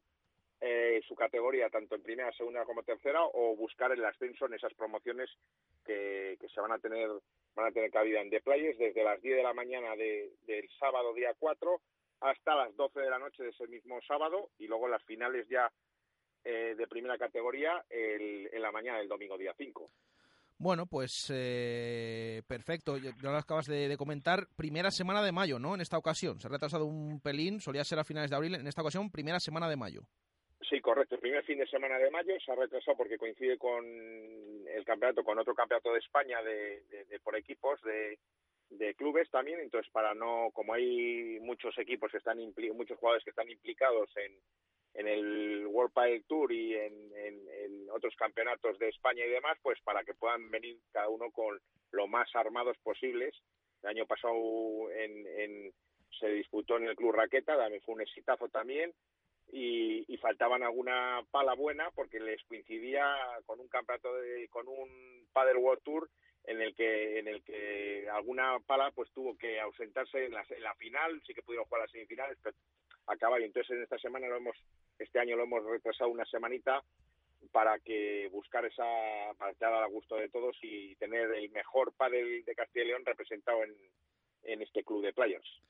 eh, su categoría tanto en primera, segunda como tercera o buscar el ascenso en esas promociones que, se van a tener van a tener cabida en The Players desde las 10 de la mañana de, del sábado día 4 hasta las 12 de la noche de ese mismo sábado y luego las finales ya eh, de primera categoría en la mañana del domingo día 5. Bueno, pues eh, perfecto. Ya lo acabas de, comentar. Primera semana de mayo, ¿no? En esta ocasión. Se ha retrasado un pelín. Solía ser a finales de abril. En esta ocasión, primera semana de mayo. Sí, correcto. El primer fin de semana de mayo se ha retrasado porque coincide con el campeonato, con otro campeonato de España de por equipos de, de clubes también, entonces para no, como hay muchos equipos que están muchos jugadores que están implicados en, en el World Padel Tour y en, otros campeonatos de España y demás, pues para que puedan venir cada uno con lo más armados posibles. El año pasado en, se disputó en el Club Raqueta, también fue un exitazo también, y, y, faltaban alguna pala buena porque les coincidía con un campeonato de, con un Padel World Tour en el que en el que alguna pala pues tuvo que ausentarse en la, final sí que pudieron jugar las semifinales pero acaba y entonces en esta semana lo hemos este año lo hemos retrasado una semanita para que buscar esa para estar al gusto de todos y tener el mejor pádel de Castilla y León representado en, en este club de players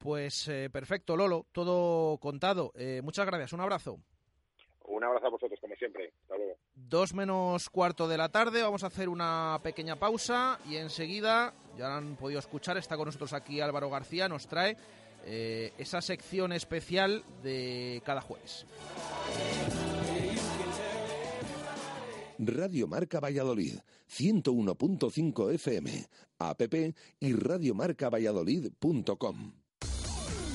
pues eh, perfecto Lolo todo contado eh, muchas gracias un abrazo Un abrazo a vosotros, como siempre. Hasta luego. Dos menos cuarto de la tarde, vamos a hacer una pequeña pausa y enseguida, ya han podido escuchar, está con nosotros aquí Álvaro García, nos trae eh, esa sección especial de cada jueves. Radio Marca Valladolid, 101.5 FM, app y radiomarcavalladolid.com.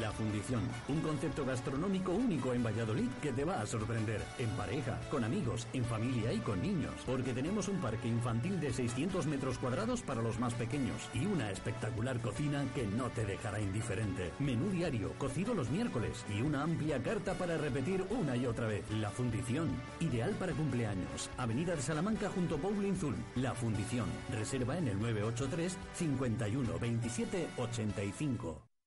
La Fundición, un concepto gastronómico único en Valladolid que te va a sorprender. En pareja, con amigos, en familia y con niños. Porque tenemos un parque infantil de 600 metros cuadrados para los más pequeños y una espectacular cocina que no te dejará indiferente. Menú diario, cocido los miércoles y una amplia carta para repetir una y otra vez. La Fundición, ideal para cumpleaños. Avenida de Salamanca junto a Bowling Zul. La Fundición, reserva en el 983 51 27 85.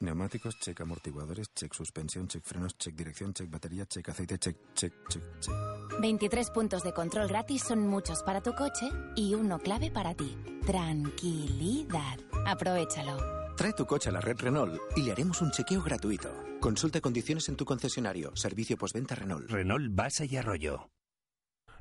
Neumáticos, check amortiguadores, check suspensión, check frenos, check dirección, check batería, check aceite, check, check, check, check. 23 puntos de control gratis son muchos para tu coche y uno clave para ti. Tranquilidad. Aprovechalo. Trae tu coche a la red Renault y le haremos un chequeo gratuito. Consulta condiciones en tu concesionario. Servicio postventa Renault. Renault Basa y Arroyo.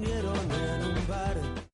bar.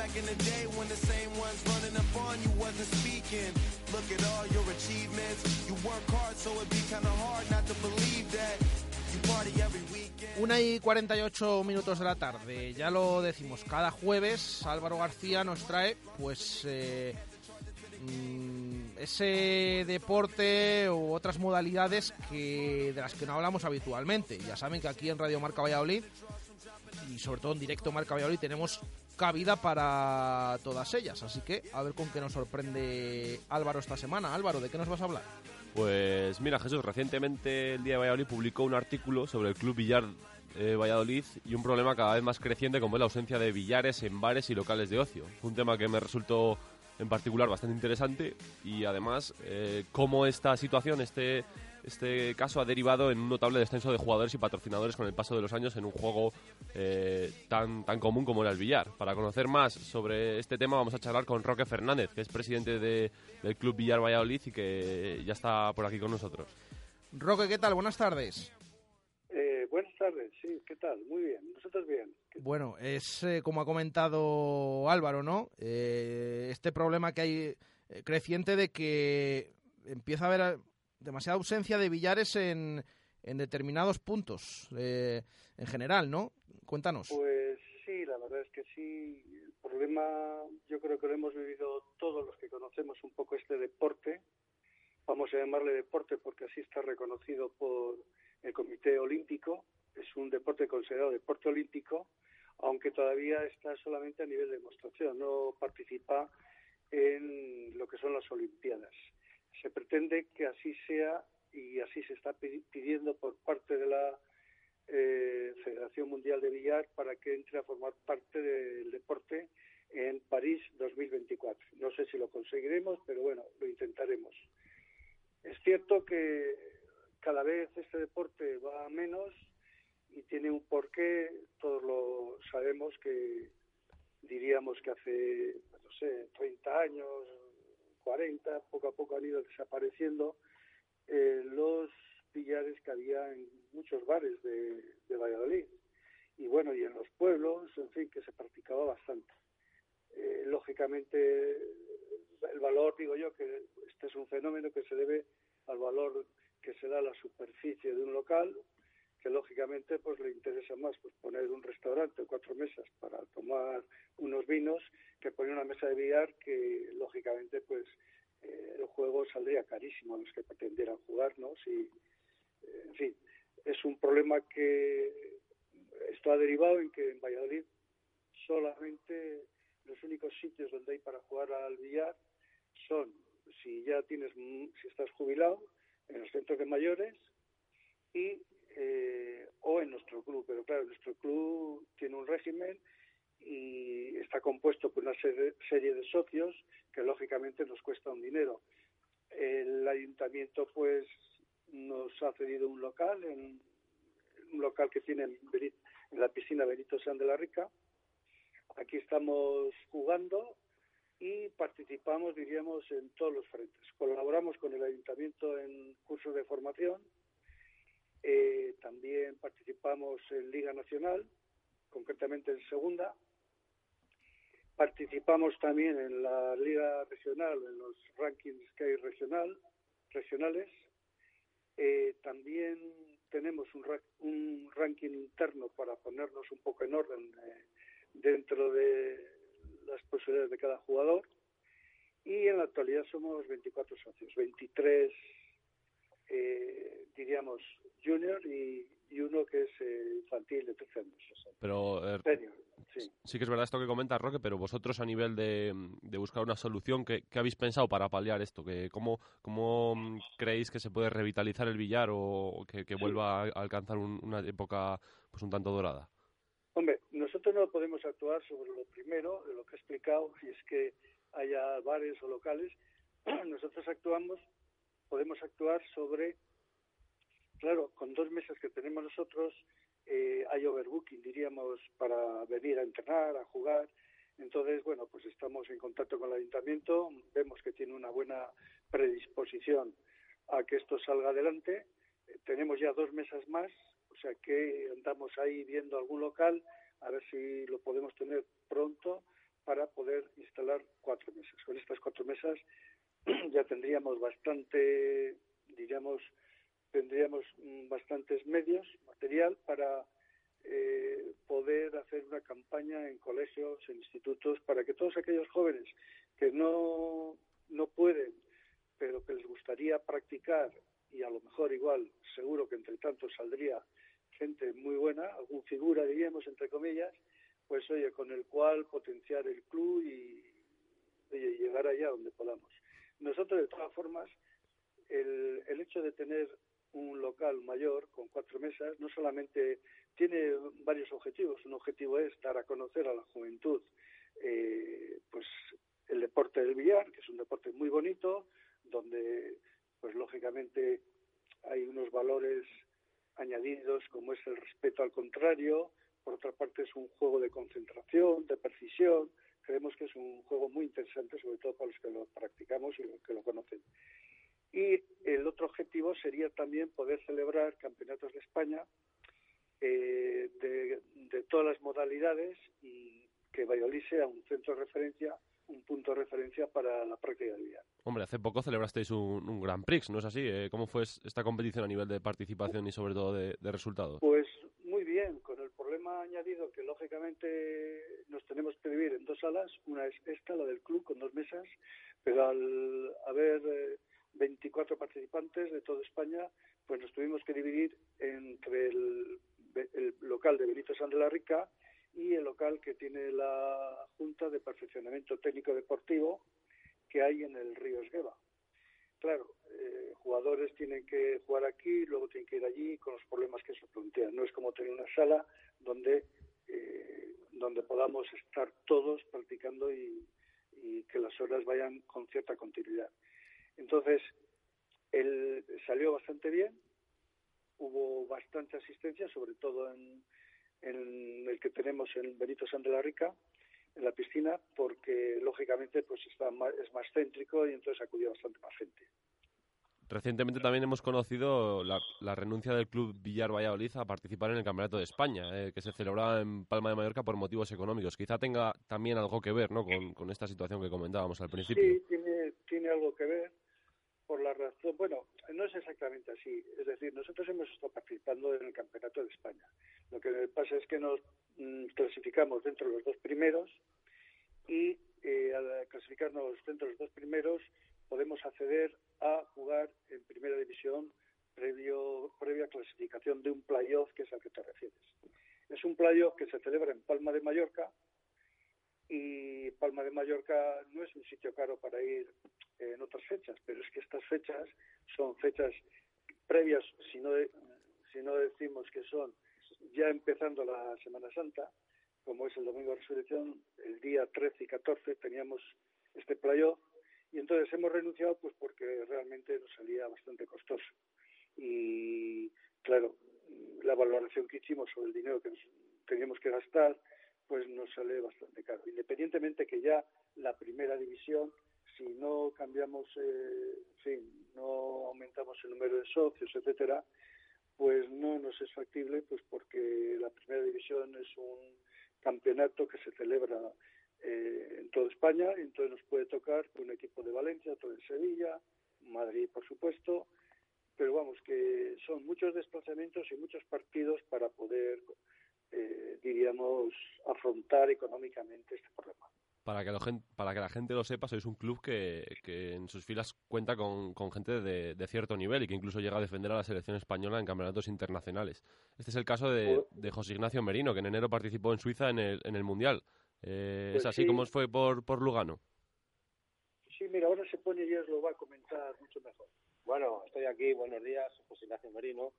back in the y 48 minutos de la tarde, ya lo decimos, cada jueves Álvaro García nos trae pues eh, mm, ese deporte u otras modalidades que de las que no hablamos habitualmente. Ya saben que aquí en Radio Marca Valladolid y sobre todo en directo Marca Valladolid tenemos cabida para todas ellas. Así que a ver con qué nos sorprende Álvaro esta semana. Álvaro, ¿de qué nos vas a hablar? Pues mira, Jesús, recientemente el Día de Valladolid publicó un artículo sobre el Club Billar eh, Valladolid y un problema cada vez más creciente como es la ausencia de billares en bares y locales de ocio. Un tema que me resultó en particular bastante interesante y además eh, cómo esta situación, este, este caso ha derivado en un notable descenso de jugadores y patrocinadores con el paso de los años en un juego eh, tan, tan común como era el billar. Para conocer más sobre este tema vamos a charlar con Roque Fernández, que es presidente de- del Club Billar Valladolid y que ya está por aquí con nosotros. Roque, ¿qué tal? Buenas tardes. Eh, buenas tardes, sí, ¿qué tal? Muy bien, nosotros bien. Bueno, es eh, como ha comentado Álvaro, ¿no? Eh, este problema que hay eh, creciente de que empieza a haber demasiada ausencia de billares en, en determinados puntos, eh, en general, ¿no? Cuéntanos. Pues sí, la verdad es que sí. El problema yo creo que lo hemos vivido todos los que conocemos un poco este deporte. Vamos a llamarle deporte porque así está reconocido por el Comité Olímpico. Es un deporte considerado deporte olímpico, aunque todavía está solamente a nivel de demostración, no participa en lo que son las Olimpiadas. Se pretende que así sea y así se está pidiendo por parte de la eh, Federación Mundial de Billar para que entre a formar parte del deporte en París 2024. No sé si lo conseguiremos, pero bueno, lo intentaremos. Es cierto que cada vez este deporte va a menos y tiene un porqué, todos lo sabemos que diríamos que hace, no sé, 30 años, 40, poco a poco han ido desapareciendo eh, los billares que había en muchos bares de, de Valladolid. Y bueno, y en los pueblos, en fin, que se practicaba bastante. Eh, lógicamente, el valor, digo yo, que este es un fenómeno que se debe al valor que se da a la superficie de un local, que lógicamente pues le interesa más pues poner un restaurante cuatro mesas para tomar unos vinos que poner una mesa de billar que lógicamente pues eh, el juego saldría carísimo a los que pretendieran jugar, ¿no? Si, eh, en fin, es un problema que esto ha derivado en que en Valladolid solamente los únicos sitios donde hay para jugar al billar son si ya tienes si estás jubilado en los centros de mayores y eh, o en nuestro club pero claro nuestro club tiene un régimen y está compuesto por una serie de socios que lógicamente nos cuesta un dinero el ayuntamiento pues nos ha cedido un local un local que tiene en, en la piscina Benito San de la Rica Aquí estamos jugando y participamos, diríamos, en todos los frentes. Colaboramos con el ayuntamiento en cursos de formación, eh, también participamos en Liga Nacional, concretamente en Segunda. Participamos también en la Liga Regional, en los rankings que hay regional, regionales. Eh, también tenemos un, un, ranking interno para ponernos un poco en orden eh, dentro de las posibilidades de cada jugador. Y en la actualidad somos 24 socios, 23 eh, diríamos junior y, uno que es eh, infantil de 13 años. Pero eh, sí. que es verdad esto que comenta Roque, pero vosotros a nivel de, buscar una solución, ¿qué, habéis pensado para paliar esto? que ¿Cómo, cómo creéis que se puede revitalizar el billar o que, vuelva a alcanzar una época pues un tanto dorada? Hombre, nosotros no podemos actuar sobre lo primero, de lo que he explicado, si es que haya bares o locales. <clears throat> Nosotros actuamos, podemos actuar sobre, claro, con dos mesas que tenemos nosotros, eh, hay overbooking, diríamos, para venir a entrenar, a jugar. Entonces, bueno, pues estamos en contacto con el ayuntamiento, vemos que tiene una buena predisposición a que esto salga adelante. Eh, tenemos ya dos mesas más o sea que andamos ahí viendo algún local a ver si lo podemos tener pronto para poder instalar cuatro mesas. Con estas cuatro mesas <clears throat> ya tendríamos bastante, diríamos, tendríamos mm, bastantes medios, material para eh, poder hacer una campaña en colegios, en institutos, para que todos aquellos jóvenes que no, no pueden, pero que les gustaría practicar y a lo mejor igual, seguro que entre tanto saldría gente muy buena, algún figura, diríamos, entre comillas, pues oye, con el cual potenciar el club y llegar allá donde podamos. Nosotros, de todas formas, el, el hecho de tener un local mayor con cuatro mesas no solamente tiene varios objetivos. Un objetivo es dar a conocer a la juventud eh, pues el deporte del billar, que es un deporte muy bonito, donde pues lógicamente hay unos valores añadidos como es el respeto al contrario, por otra parte es un juego de concentración, de precisión, creemos que es un juego muy interesante, sobre todo para los que lo practicamos y los que lo conocen. Y el otro objetivo sería también poder celebrar campeonatos de España eh, de, de, todas las modalidades y que Valladolid sea un centro de referencia un punto de referencia para la práctica del día. Hombre, hace poco celebrasteis un, un Grand Prix, ¿no es así? Eh, ¿Cómo fue esta competición a nivel de participación y sobre todo de, resultados? Pues muy bien, con el problema añadido que lógicamente nos tenemos que dividir en dos salas, una es esta, la del club, con dos mesas, pero al haber 24 eh, participantes de toda España, pues nos tuvimos que dividir entre el, el local de Benito San de la Rica y el local que tiene la Junta de Perfeccionamiento Técnico Deportivo que hay en el río Esgueva. Claro, eh, jugadores tienen que jugar aquí, luego tienen que ir allí con los problemas que se plantean. No es como tener una sala donde, eh, donde podamos estar todos practicando y, y que las horas vayan con cierta continuidad. Entonces, él salió bastante bien, hubo bastante asistencia, sobre todo en, en el que tenemos en Benito San de la Rica, en la piscina, porque lógicamente pues está más, es más céntrico y entonces acudió bastante más gente. Recientemente también hemos conocido la, la, renuncia del club Villar Valladolid a participar en el Campeonato de España, eh, que se celebraba en Palma de Mallorca por motivos económicos. Quizá tenga también algo que ver ¿no? con, con esta situación que comentábamos al principio. Sí, tiene, tiene algo que ver por la bueno, no es exactamente así. Es decir, nosotros hemos estado participando en el Campeonato de España. Lo que pasa es que nos mm, clasificamos dentro de los dos primeros y eh, al clasificarnos dentro de los dos primeros podemos acceder a jugar en primera división previo, previa clasificación de un playoff que es al que te refieres. Es un playoff que se celebra en Palma de Mallorca y Palma de Mallorca no es un sitio caro para ir en otras fechas, pero es que estas fechas son fechas previas, si no, si no decimos que son ya empezando la Semana Santa, como es el Domingo de Resurrección, el día 13 y 14 teníamos este playoff y entonces hemos renunciado pues porque realmente nos salía bastante costoso. Y claro, la valoración que hicimos sobre el dinero que teníamos que gastar, pues nos sale bastante caro. Independientemente que ya la primera división, si no cambiamos, eh, en fin, no aumentamos el número de socios, etcétera, pues no nos es factible, pues porque la primera división es un campeonato que se celebra eh, en toda España, entonces nos puede tocar un equipo de Valencia, otro de Sevilla, Madrid, por supuesto, pero vamos, que son muchos desplazamientos y muchos partidos para poder, eh, diríamos, afrontar económicamente este problema. Para que, lo, para que la gente lo sepa, sois un club que, que en sus filas cuenta con, con gente de, de, cierto nivel y que incluso llega a defender a la selección española en campeonatos internacionales. Este es el caso de, de José Ignacio Merino, que en enero participó en Suiza en el, en el Mundial. Eh, pues ¿Es así sí. como fue por, por Lugano? Sí, mira, ahora se pone y os lo va a comentar mucho mejor. Bueno, estoy aquí, buenos días, José Ignacio Merino,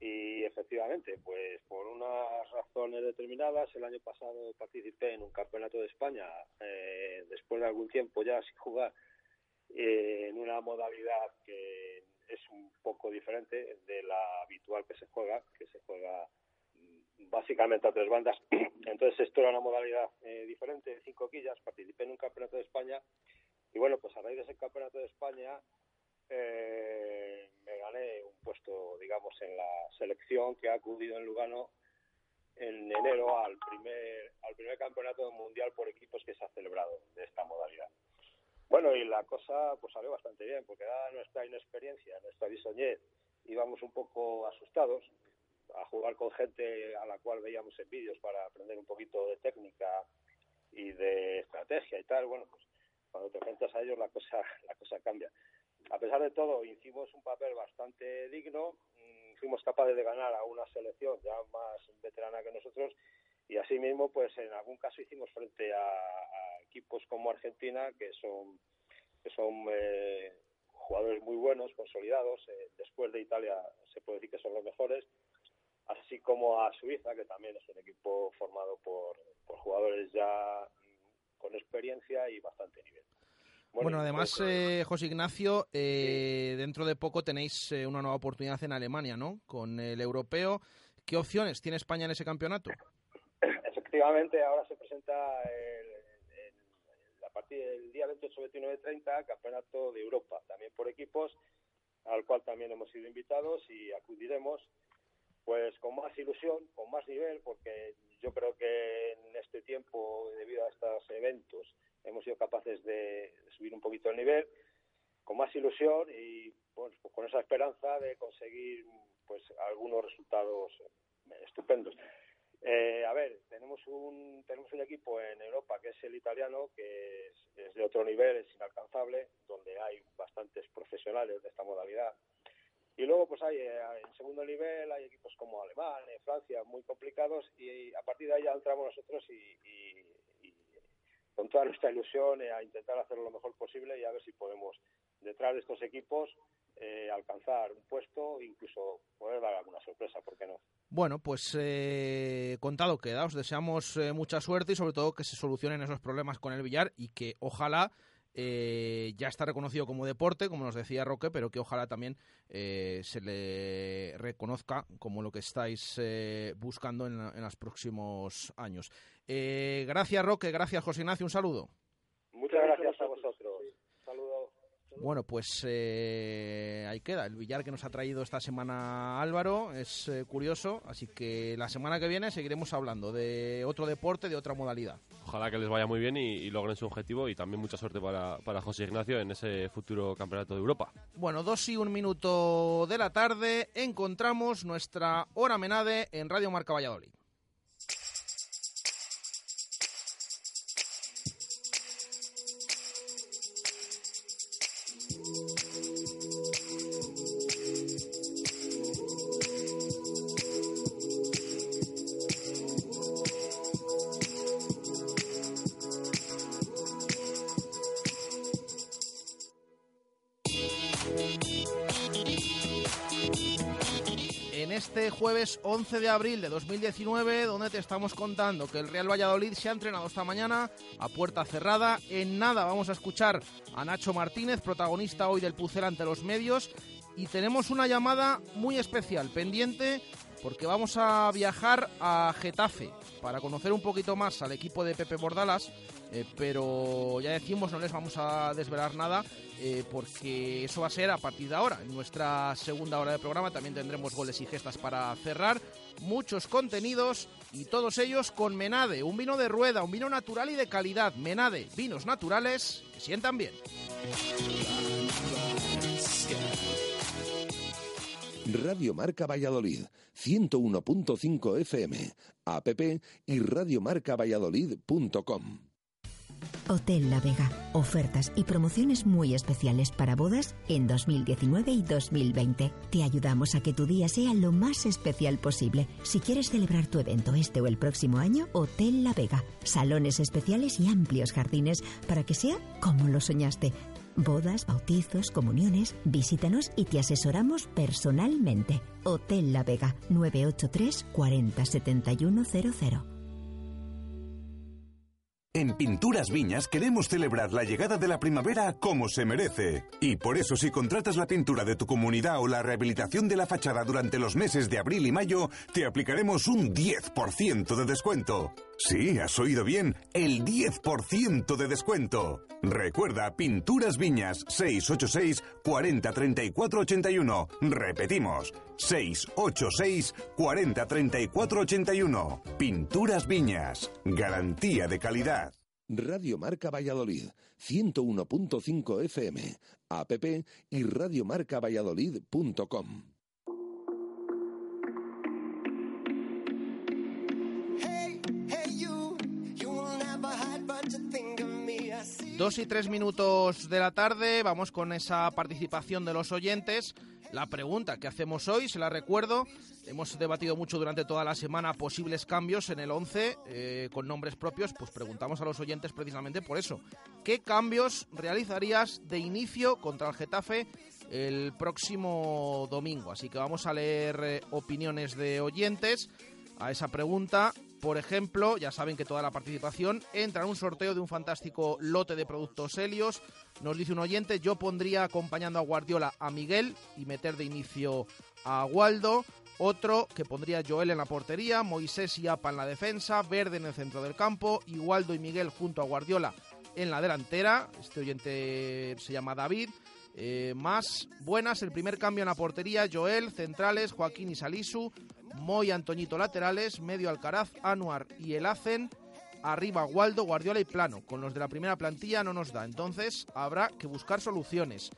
y efectivamente, pues por unas razones determinadas, el año pasado participé en un campeonato de España, eh, después de algún tiempo ya sin jugar, eh, en una modalidad que es un poco diferente de la habitual que se juega, que se juega básicamente a tres bandas. <clears throat> Entonces esto era una modalidad eh, diferente, cinco quillas, participé en un campeonato de España y bueno, pues a raíz de ese campeonato de España eh, me gané un puesto, digamos, en la selección que ha acudido en Lugano en enero al primer, al primer campeonato mundial por equipos que se ha celebrado de esta modalidad. Bueno, y la cosa pues salió bastante bien, porque dada nuestra inexperiencia, nuestra bisoñez, íbamos un poco asustados, a jugar con gente a la cual veíamos en vídeos para aprender un poquito de técnica y de estrategia y tal, bueno, pues cuando te enfrentas a ellos la cosa, <laughs> la cosa cambia. A pesar de todo, hicimos un papel bastante digno, mmm, fuimos capaces de ganar a una selección ya más veterana que nosotros y asimismo, pues en algún caso hicimos frente a, equipos como Argentina, que son, eh, jugadores muy buenos, consolidados, eh, después de Italia se puede decir que son los mejores, así como a Suiza, que también es un equipo formado por, por jugadores ya con experiencia y bastante nivel. Bueno, bueno además, eh, José Ignacio, eh, sí. dentro de poco tenéis eh, una nueva oportunidad en Alemania, ¿no? Con el europeo. ¿Qué opciones tiene España en ese campeonato? Efectivamente, ahora se presenta el, el, a partir del día 28, 29, 30, Campeonato de Europa, también por equipos, al cual también hemos sido invitados y acudiremos pues con más ilusión, con más nivel, porque yo creo que en este tiempo, debido a estos eventos, hemos sido capaces de subir un poquito el nivel, con más ilusión y pues con esa esperanza de conseguir pues algunos resultados estupendos. Eh, a ver, tenemos un tenemos un equipo en Europa que es el italiano, que es, es de otro nivel, es inalcanzable, donde hay bastantes profesionales de esta modalidad Y luego, pues hay eh, en segundo nivel, hay equipos como Alemania, Francia, muy complicados, y a partir de ahí ya entramos nosotros y, con toda nuestra ilusión eh, a intentar hacerlo lo mejor posible y a ver si podemos, detrás de estos equipos, eh, alcanzar un puesto incluso poder dar alguna sorpresa, ¿por qué no? Bueno, pues eh, contado queda, os deseamos mucha suerte y sobre todo que se solucionen esos problemas con el billar y que ojalá eh, ya está reconocido como deporte, como nos decía Roque, pero que ojalá también eh, se le reconozca como lo que estáis eh, buscando en, en, los próximos años. Gracias, Roque, gracias, José Ignacio, un saludo. Muchas gracias a vosotros. Bueno, pues eh, ahí queda. El billar que nos ha traído esta semana Álvaro es eh, curioso, así que la semana que viene seguiremos hablando de otro deporte, de otra modalidad. Ojalá que les vaya muy bien y, logren su objetivo y también mucha suerte para, para, José Ignacio en ese futuro campeonato de Europa. Bueno, dos y un minuto de la tarde encontramos nuestra hora menade en Radio Marca Valladolid. Jueves 11 de abril de 2019, donde te estamos contando que el Real Valladolid se ha entrenado esta mañana a puerta cerrada. En nada vamos a escuchar a Nacho Martínez, protagonista hoy del Pucel ante los medios. Y tenemos una llamada muy especial pendiente porque vamos a viajar a Getafe para conocer un poquito más al equipo de Pepe Bordalas, eh, pero ya decimos, no les vamos a desvelar nada eh, porque eso va a ser a partir de ahora. En nuestra segunda hora de programa también tendremos goles y gestas para cerrar, muchos contenidos y todos ellos con Menade, un vino de rueda, un vino natural y de calidad. Menade, vinos naturales que sientan bien. Radio Marca Valladolid, 101.5 FM, app y radiomarcavalladolid.com. Hotel La Vega. Ofertas y promociones muy especiales para bodas en 2019 y 2020. Te ayudamos a que tu día sea lo más especial posible. Si quieres celebrar tu evento este o el próximo año, Hotel La Vega. Salones especiales y amplios jardines para que sea como lo soñaste. Bodas, bautizos, comuniones, visítanos y te asesoramos personalmente. Hotel La Vega 983 40 7100. En Pinturas Viñas queremos celebrar la llegada de la primavera como se merece. Y por eso si contratas la pintura de tu comunidad o la rehabilitación de la fachada durante los meses de abril y mayo, te aplicaremos un 10% de descuento. Sí, has oído bien, el 10% de descuento. Recuerda, Pinturas Viñas 686 40 34 81. Repetimos, 686 40 34 81. Pinturas Viñas, garantía de calidad. Radio Marca Valladolid, 101.5 FM, app y radiomarcavalladolid.com. Dos y tres minutos de la tarde, vamos con esa participación de los oyentes. La pregunta que hacemos hoy, se la recuerdo, hemos debatido mucho durante toda la semana posibles cambios en el 11 eh, con nombres propios, pues preguntamos a los oyentes precisamente por eso. ¿Qué cambios realizarías de inicio contra el Getafe el próximo domingo? Así que vamos a leer eh, opiniones de oyentes a esa pregunta. Por ejemplo, ya saben que toda la participación entra en un sorteo de un fantástico lote de productos Helios. Nos dice un oyente, yo pondría acompañando a Guardiola a Miguel y meter de inicio a Waldo. Otro que pondría Joel en la portería, Moisés y Apa en la defensa, Verde en el centro del campo, y Waldo y Miguel junto a Guardiola en la delantera. Este oyente se llama David. Eh, más buenas, el primer cambio en la portería, Joel, centrales, Joaquín y Salisu, Moy, Antoñito laterales, medio Alcaraz, Anuar y el Hacen, arriba Waldo, Guardiola y Plano. Con los de la primera plantilla no nos da, entonces habrá que buscar soluciones.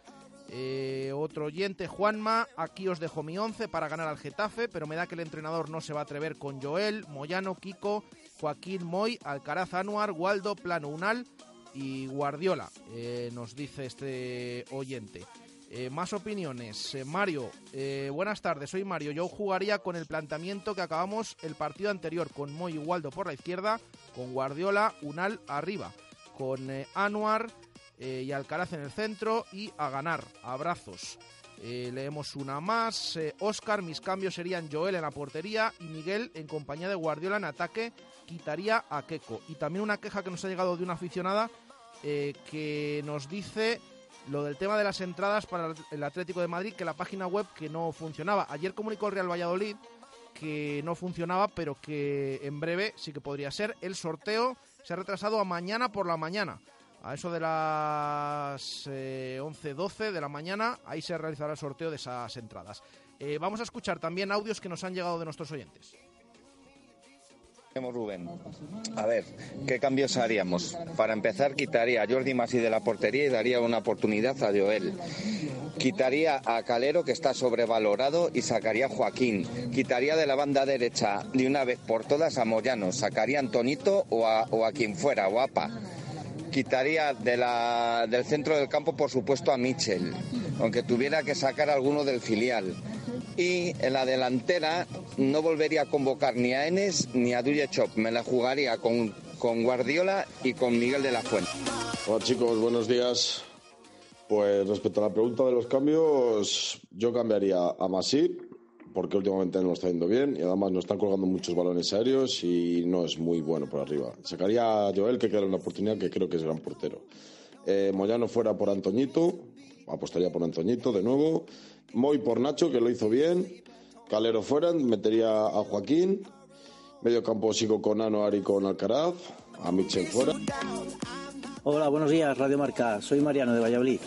Eh, otro oyente, Juanma, aquí os dejo mi once para ganar al Getafe, pero me da que el entrenador no se va a atrever con Joel, Moyano, Kiko, Joaquín Moy, Alcaraz, Anuar, Waldo, Plano, Unal y Guardiola, eh, nos dice este oyente. Eh, más opiniones. Eh, Mario, buenas tardes, soy Mario. Yo jugaría con el planteamiento que acabamos el partido anterior, con Moy y Waldo por la izquierda, con Guardiola, Unal arriba, con Anuar y Alcaraz en el centro y a ganar. Abrazos. leemos una más. Oscar, mis cambios serían Joel en la portería y Miguel en compañía de Guardiola en ataque quitaría a Keco. Y también una queja que nos ha llegado de una aficionada que nos dice lo del tema de las entradas para el Atlético de Madrid, que la página web que no funcionaba. Ayer comunicó el Real Valladolid que no funcionaba, pero que en breve sí que podría ser. El sorteo se ha retrasado a mañana por la mañana. A eso de las eh, 11-12 de la mañana, ahí se realizará el sorteo de esas entradas. Eh, vamos a escuchar también audios que nos han llegado de nuestros oyentes. Rubén. A ver, ¿qué cambios haríamos? Para empezar, quitaría a Jordi Masi de la portería y daría una oportunidad a Joel. Quitaría a Calero, que está sobrevalorado, y sacaría a Joaquín. Quitaría de la banda derecha de una vez por todas a Moyano. Sacaría a Antonito o a, quien fuera, o a Pa. Quitaría del centro del campo, por supuesto, a Michel, aunque tuviera que sacar alguno del filial y en la delantera no volvería a convocar ni a Enes ni a Chop. Me la jugaría con, con Guardiola y con Miguel de la Fuente. Hola chicos, buenos días. Pues respecto a la pregunta de los cambios, yo cambiaría a Masip, porque últimamente no está yendo bien y además nos están colgando muchos balones aéreos y no es muy bueno por arriba. Sacaría a Joel, que queda una oportunidad que creo que es gran portero. Eh, Moyano fuera por Antoñito, apostaría por Antoñito de nuevo. Moy por Nacho, que lo hizo bien. Calero fuera, metería a Joaquín. Medio campo sigo con Ano, Ari con Alcaraz. A Michel fuera. Hola, buenos días, Radio Marca. Soy Mariano de Valladolid.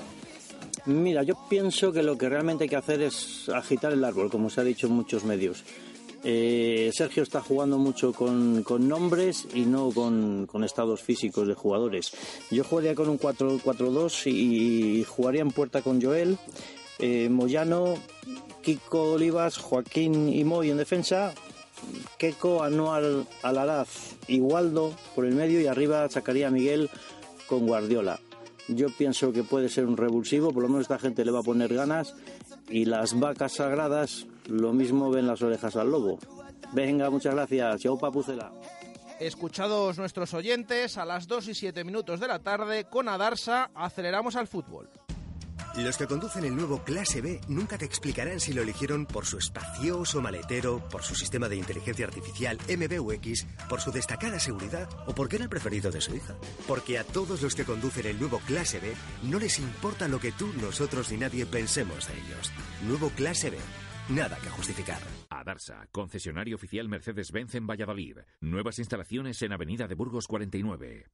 Mira, yo pienso que lo que realmente hay que hacer es agitar el árbol, como se ha dicho en muchos medios. Eh, Sergio está jugando mucho con, nombres y no con, estados físicos de jugadores. Yo jugaría con un 4-4-2 y jugaría en puerta con Joel eh, Moyano, Kiko Olivas, Joaquín y Moy en defensa, Keco, Anual, Alaraz y Waldo por el medio y arriba sacaría Miguel con Guardiola. Yo pienso que puede ser un revulsivo, por lo menos esta gente le va a poner ganas y las vacas sagradas lo mismo ven las orejas al lobo. Venga, muchas gracias. Chau, Papucela. Escuchados nuestros oyentes, a las 2 y 7 minutos de la tarde, con Adarsa aceleramos al fútbol. Los que conducen el nuevo Clase B nunca te explicarán si lo eligieron por su espacioso maletero, por su sistema de inteligencia artificial MBUX, por su destacada seguridad o porque era el preferido de su hija. Porque a todos los que conducen el nuevo Clase B no les importa lo que tú, nosotros ni nadie pensemos de ellos. Nuevo Clase B. Nada que justificar. Adarsa, concesionario oficial Mercedes-Benz en Valladolid. Nuevas instalaciones en Avenida de Burgos 49.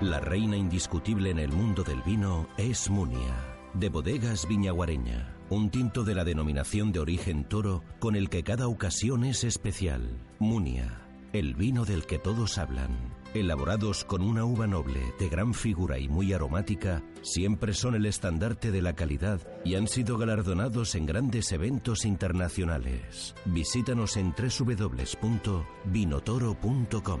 La reina indiscutible en el mundo del vino es Munia, de bodegas Viñaguareña, un tinto de la denominación de origen toro con el que cada ocasión es especial. Munia, el vino del que todos hablan. Elaborados con una uva noble, de gran figura y muy aromática, siempre son el estandarte de la calidad y han sido galardonados en grandes eventos internacionales. Visítanos en www.vinotoro.com.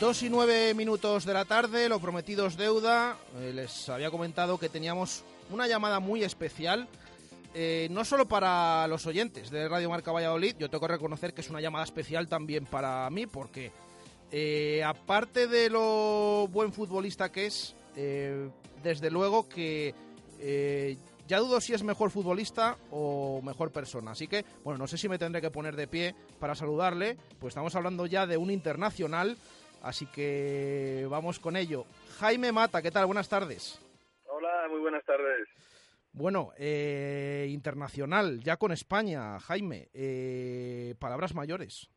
Dos y nueve minutos de la tarde, lo prometido es deuda. Eh, les había comentado que teníamos una llamada muy especial, eh, no solo para los oyentes de Radio Marca Valladolid, yo tengo que reconocer que es una llamada especial también para mí, porque eh, aparte de lo buen futbolista que es, desde luego que ya dudo si es mejor futbolista o mejor persona. Así que, bueno, no sé si me tendré que poner de pie para saludarle, pues estamos hablando ya de un internacional Así que vamos con ello. Jaime Mata, ¿qué tal? Buenas tardes. Hola, muy buenas tardes. Bueno, eh, internacional, ya con España, Jaime. Eh, palabras mayores.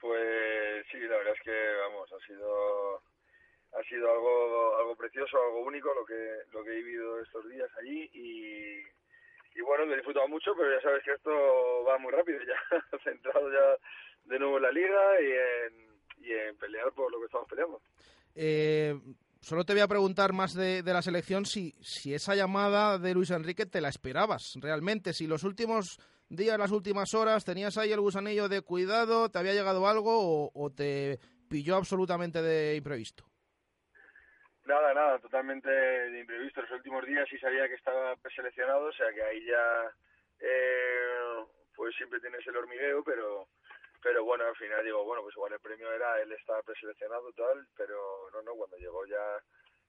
Pues sí, la verdad es que, vamos, ha sido ha sido algo algo precioso, algo único lo que lo que he vivido estos días allí y, y bueno, me he disfrutado mucho, pero ya sabes que esto va muy rápido, <laughs> ya centrado ya de nuevo en la liga y en pelear por lo que estamos peleando. Eh, solo te voy a preguntar más de, de, la selección si, si esa llamada de Luis Enrique te la esperabas realmente, si los últimos días, las últimas horas, tenías ahí el gusanillo de cuidado, te había llegado algo o, o te pilló absolutamente de imprevisto. Nada, nada, totalmente de imprevisto. Los últimos días sí sabía que estaba preseleccionado, o sea que ahí ya eh, pues siempre tienes el hormigueo, pero pero bueno, al final digo, bueno, pues igual el premio era él estaba preseleccionado tal, pero no, no, cuando llegó ya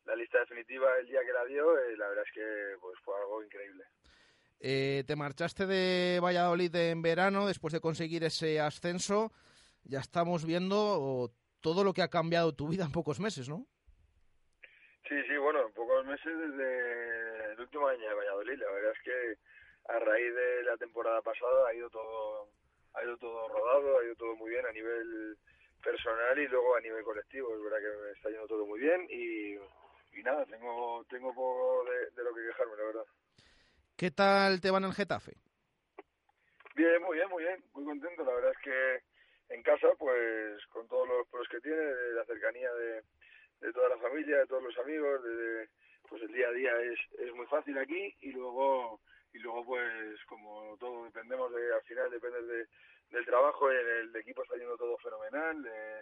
la lista definitiva el día que la dio, eh, la verdad es que pues fue algo increíble. Eh, te marchaste de Valladolid en verano después de conseguir ese ascenso. Ya estamos viendo todo lo que ha cambiado tu vida en pocos meses, ¿no? Sí, sí, bueno, en pocos meses desde el último año de Valladolid. La verdad es que a raíz de la temporada pasada ha ido todo ha ido todo rodado, ha ido todo muy bien a nivel personal y luego a nivel colectivo. Es verdad que me está yendo todo muy bien y, y nada, tengo tengo poco de, de, lo que quejarme, la verdad. ¿Qué tal te van el Getafe? Bien, muy bien, muy bien, muy contento. La verdad es que en casa, pues con todos los pros que tiene, de la cercanía de, de toda la familia, de todos los amigos, de, pues el día a día es, es muy fácil aquí y luego y luego pues como todo dependemos de al final depende de, del trabajo el, equipo está yendo todo fenomenal eh,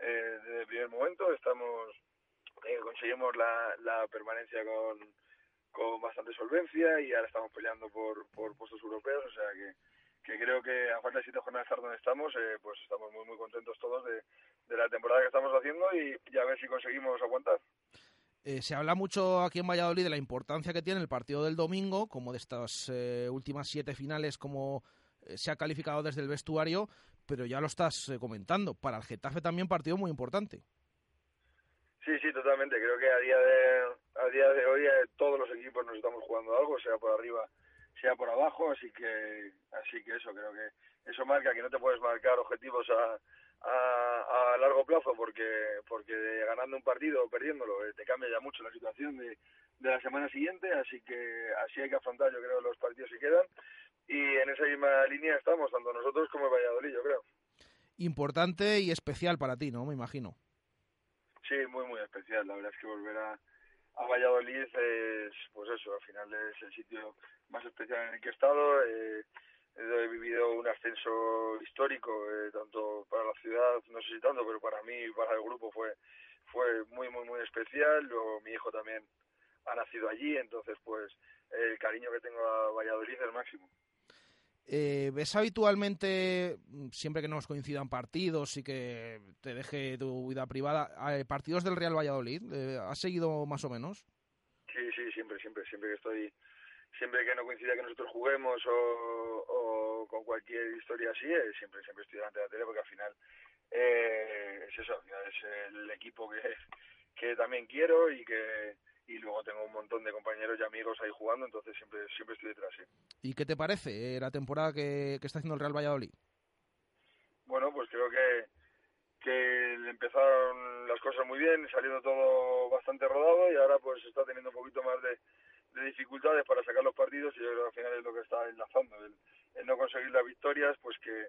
eh, desde el primer momento estamos eh, conseguimos la, la permanencia con con bastante solvencia y ahora estamos peleando por, por puestos europeos o sea que que creo que a falta de siete jornadas estar donde estamos, eh, pues estamos muy muy contentos todos de, de, la temporada que estamos haciendo y, y a ver si conseguimos aguantar. Eh, se habla mucho aquí en Valladolid de la importancia que tiene el partido del domingo, como de estas eh, últimas siete finales, como eh, se ha calificado desde el vestuario, pero ya lo estás eh, comentando. Para el Getafe también partido muy importante. Sí, sí, totalmente. Creo que a día de, a día de hoy todos los equipos nos estamos jugando algo, sea por arriba sea por abajo, así que así que eso creo que eso marca que no te puedes marcar objetivos a, a, a largo plazo porque porque ganando un partido o perdiéndolo eh, te cambia ya mucho la situación de, de la semana siguiente, así que así hay que afrontar yo creo los partidos que quedan y en esa misma línea estamos tanto nosotros como el Valladolid, yo creo. Importante y especial para ti, ¿no? Me imagino. Sí, muy muy especial, la verdad es que volver a a Valladolid es, pues eso, al final es el sitio más especial en el que he estado. Eh, he vivido un ascenso histórico, eh, tanto para la ciudad, no sé si tanto, pero para mí y para el grupo fue, fue muy, muy, muy especial. Luego mi hijo también ha nacido allí, entonces pues el cariño que tengo a Valladolid es el máximo. Eh, ¿Ves habitualmente, siempre que nos coincidan partidos y que te deje tu vida privada, eh, partidos del Real Valladolid? Eh, ¿Has seguido más o menos? Sí, sí, siempre, siempre, siempre que estoy, siempre que no coincida que nosotros juguemos o, o con cualquier historia así, eh, siempre, siempre estoy delante de la tele porque al final eh, es eso, al final es el equipo que, que también quiero y que y luego tengo un montón de compañeros y amigos ahí jugando, entonces siempre siempre estoy detrás, sí. ¿Y qué te parece eh, la temporada que, que está haciendo el Real Valladolid? Bueno, pues creo que que empezaron las cosas muy bien, saliendo todo bastante rodado y ahora pues está teniendo un poquito más de, de dificultades para sacar los partidos y yo creo que al final es lo que está enlazando, el, el no conseguir las victorias, pues que,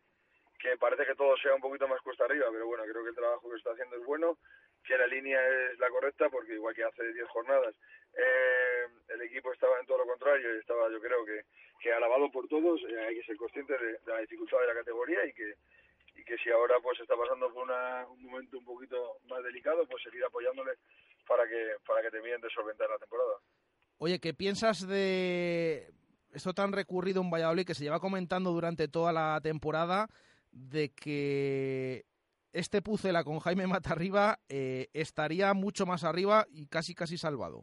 que parece que todo sea un poquito más cuesta arriba, pero bueno, creo que el trabajo que está haciendo es bueno que la línea es la correcta porque igual que hace 10 jornadas eh, el equipo estaba en todo lo contrario y estaba yo creo que, que alabado por todos eh, hay que ser consciente de, de, la dificultad de la categoría y que y que si ahora pues está pasando por una, un momento un poquito más delicado pues seguir apoyándole para que para que terminen de solventar la temporada Oye, ¿qué piensas de esto tan recurrido en Valladolid que se lleva comentando durante toda la temporada de que este Pucela con Jaime Matarriba eh, estaría mucho más arriba y casi casi salvado.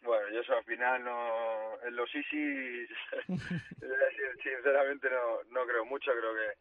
Bueno, yo eso al final no, en los sí <laughs> sinceramente no, no creo mucho, creo que,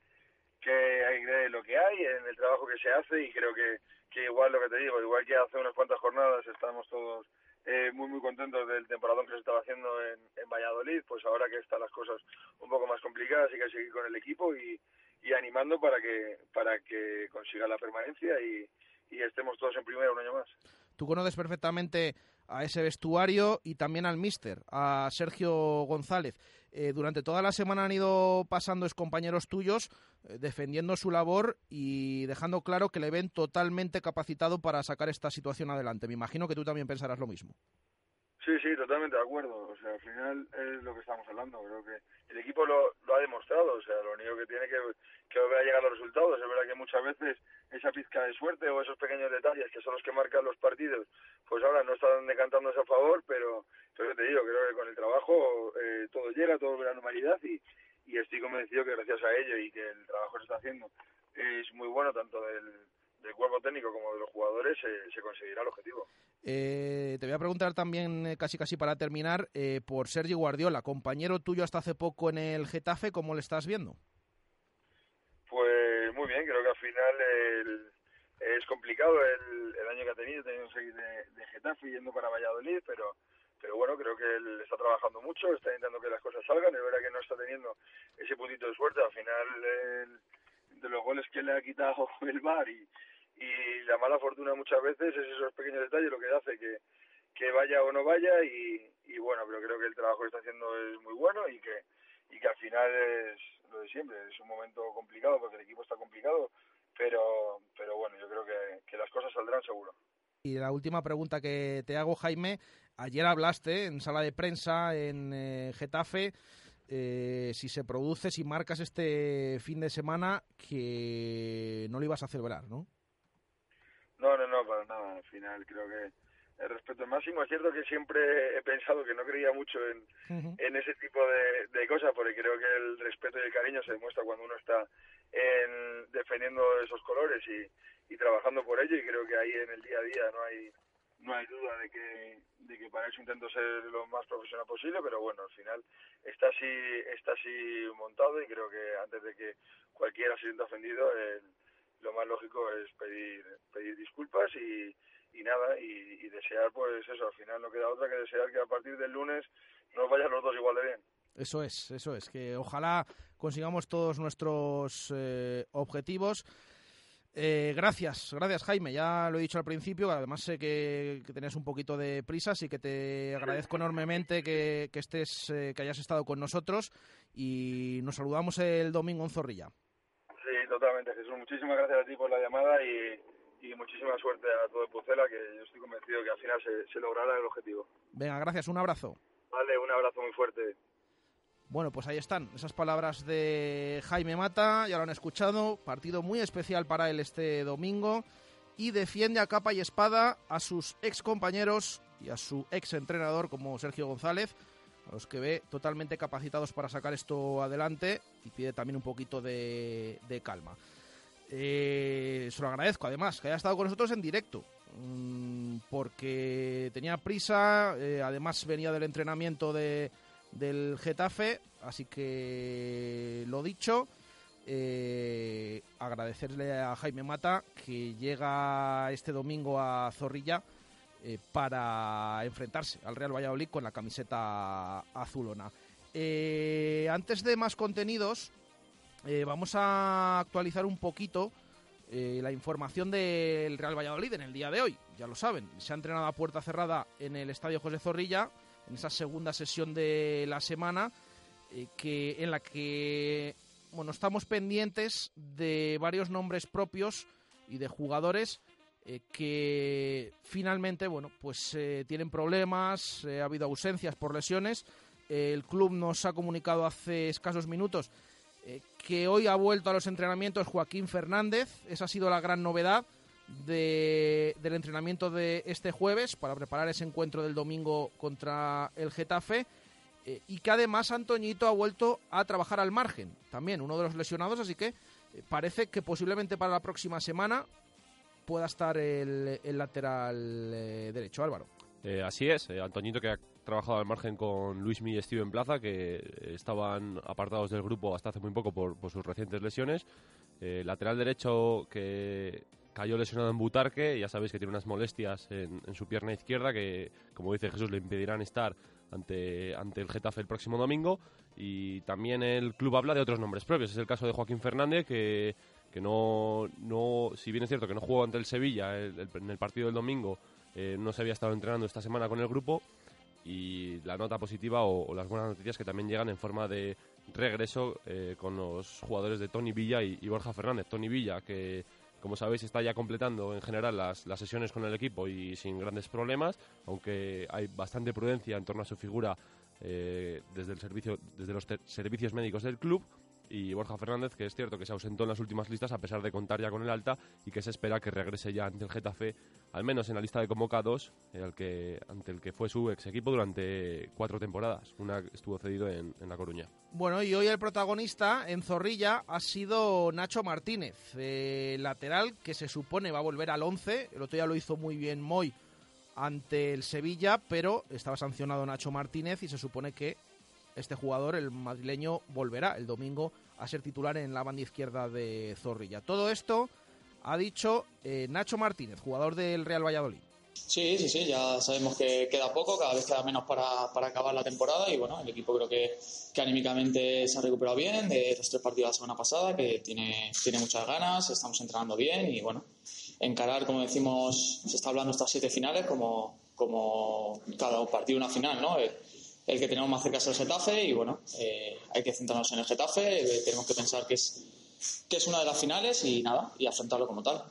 que hay lo que hay, en el trabajo que se hace y creo que, que igual lo que te digo, igual que hace unas cuantas jornadas estamos todos eh, muy muy contentos del temporadón que se estaba haciendo en, Valladolid, pues ahora que están las cosas un poco más complicadas hay que seguir con el equipo y, y animando para que para que consiga la permanencia y, y estemos todos en primera un año más. Tú conoces perfectamente a ese vestuario y también al míster, a Sergio González. Eh, durante toda la semana han ido pasando compañeros tuyos eh, defendiendo su labor y dejando claro que le ven totalmente capacitado para sacar esta situación adelante. Me imagino que tú también pensarás lo mismo. Sí, sí, totalmente de acuerdo. O sea, al final es lo que estamos hablando. Creo que el equipo lo, lo ha demostrado. O sea, lo único que tiene que, que volver a llegar a los resultados. Es verdad que muchas veces esa pizca de suerte o esos pequeños detalles que son los que marcan los partidos, pues ahora no están decantándose a favor, pero, te digo, creo que con el trabajo eh, todo llega, todo vuelve a la normalidad y, y estoy convencido que gracias a ello y que el trabajo que se está haciendo es muy bueno tanto del, del cuerpo técnico como de los jugadores, se, se conseguirá el objetivo. Eh, te voy a preguntar también, eh, casi casi para terminar, eh, por Sergio Guardiola, compañero tuyo hasta hace poco en el Getafe, ¿cómo le estás viendo? Pues muy bien, creo que al final el, es complicado el, el, año que ha tenido, tenido que seguir de, de, Getafe yendo para Valladolid, pero pero bueno, creo que él está trabajando mucho, está intentando que las cosas salgan, es verdad que no está teniendo ese puntito de suerte, al final el, de los goles que le ha quitado <laughs> el VAR y, y la mala fortuna muchas veces es esos pequeños detalles lo que hace que, que vaya o no vaya y, y bueno, pero creo que el trabajo que está haciendo es muy bueno y que, y que al final es lo de siempre, es un momento complicado porque el equipo está complicado, pero, pero bueno, yo creo que, que las cosas saldrán seguro. Y la última pregunta que te hago, Jaime, ayer hablaste en sala de prensa en eh, Getafe, eh, si se produce, si marcas este fin de semana, que no lo ibas a celebrar, ¿no? No, no, no, para nada. Al final creo que el respeto es máximo. Es cierto que siempre he pensado que no creía mucho en, uh -huh. en ese tipo de, de, cosas, porque creo que el respeto y el cariño se demuestra cuando uno está en, defendiendo esos colores y, y trabajando por ello. Y creo que ahí en el día a día no hay no hay duda de que, de que para eso intento ser lo más profesional posible, pero bueno, al final está así, está así montado y creo que antes de que cualquiera se sienta ofendido, lo más lógico es pedir, pedir disculpas y, y nada, y, y, desear pues eso, al final no queda otra que desear que a partir del lunes nos vayan los dos igual de bien. Eso es, eso es, que ojalá consigamos todos nuestros eh, objetivos. Eh, gracias, gracias Jaime, ya lo he dicho al principio, además sé que, que tenías un poquito de prisa, así que te agradezco enormemente que, que estés, eh, que hayas estado con nosotros y nos saludamos el domingo en Zorrilla. Sí, totalmente Jesús, muchísimas gracias a ti por la llamada y, y muchísima suerte a todo el Pucela, que yo estoy convencido que al final se, se logrará el objetivo. Venga, gracias, un abrazo. Vale, un abrazo muy fuerte. Bueno, pues ahí están esas palabras de Jaime Mata, ya lo han escuchado, partido muy especial para él este domingo y defiende a capa y espada a sus ex compañeros y a su ex entrenador como Sergio González, a los que ve totalmente capacitados para sacar esto adelante y pide también un poquito de, calma. Eh, se lo agradezco además que haya estado con nosotros en directo mmm, porque tenía prisa, eh, además venía del entrenamiento de del Getafe, así que lo dicho, eh, agradecerle a Jaime Mata que llega este domingo a Zorrilla eh, para enfrentarse al Real Valladolid con la camiseta azulona. Eh, antes de más contenidos, vamos a actualizar un poquito la información del Real Valladolid en el día de hoy. Ya lo saben, se ha entrenado a puerta cerrada en el Estadio José Zorrilla en esa segunda sesión de la semana, eh, que, en la que bueno, estamos pendientes de varios nombres propios y de jugadores eh, que finalmente bueno, pues, eh, tienen problemas, ha habido ausencias por lesiones. el club nos ha comunicado hace escasos minutos que hoy ha vuelto a los entrenamientos Joaquín Fernández. Esa ha sido la gran novedad de, del entrenamiento de este jueves para preparar ese encuentro del domingo contra el Getafe eh, y que además Antoñito ha vuelto a trabajar al margen, también uno de los lesionados, así que eh, parece que posiblemente para la próxima semana pueda estar el, lateral eh, derecho, Álvaro. Eh, así es, Antoñito que ha trabajado al margen con Luismi y Steven Plaza, que estaban apartados del grupo hasta hace muy poco por, por sus recientes lesiones. lateral derecho que cayó lesionado en Butarque, ya sabéis que tiene unas molestias en, su pierna izquierda que, como dice Jesús, le impedirán estar ante, ante el Getafe el próximo domingo. Y también el club habla de otros nombres propios. Es el caso de Joaquín Fernández, que que no, no, si bien es cierto que no jugó ante el Sevilla en el partido del domingo, eh, no se había estado entrenando esta semana con el grupo y la nota positiva o, las buenas noticias que también llegan en forma de regreso eh, con los jugadores de Tony Villa y, Borja Fernández. Tony Villa, que como sabéis está ya completando en general las, las, sesiones con el equipo y sin grandes problemas, aunque hay bastante prudencia en torno a su figura eh, desde, el servicio, desde los servicios médicos del club y Borja Fernández, que es cierto que se ausentó en las últimas listas a pesar de contar ya con el alta y que se espera que regrese ya ante el Getafe, al menos en la lista de convocados, el que, ante el que fue su ex equipo durante cuatro temporadas. Una estuvo cedido en, La Coruña. Bueno, y hoy el protagonista en Zorrilla ha sido Nacho Martínez, lateral que se supone va a volver al 11. El otro día lo hizo muy bien Moy ante el Sevilla, pero estaba sancionado Nacho Martínez y se supone que este jugador, el madrileño, volverá el domingo a ser titular en la banda izquierda de Zorrilla. Todo esto ha dicho eh, Nacho Martínez, jugador del Real Valladolid. Sí, sí, sí, ya sabemos que queda poco, cada vez queda menos para, para acabar la temporada y bueno, el equipo creo que, que, anímicamente se ha recuperado bien de los tres partidos de la semana pasada, que tiene, tiene muchas ganas, estamos entrenando bien y bueno, encarar, como decimos, se está hablando estas siete finales como, como cada partido una final, ¿no? El que tenemos más cerca es el Getafe y bueno, eh, hay que centrarnos en el Getafe, eh, tenemos que pensar que es, que es una de las finales y nada, y afrontarlo como tal.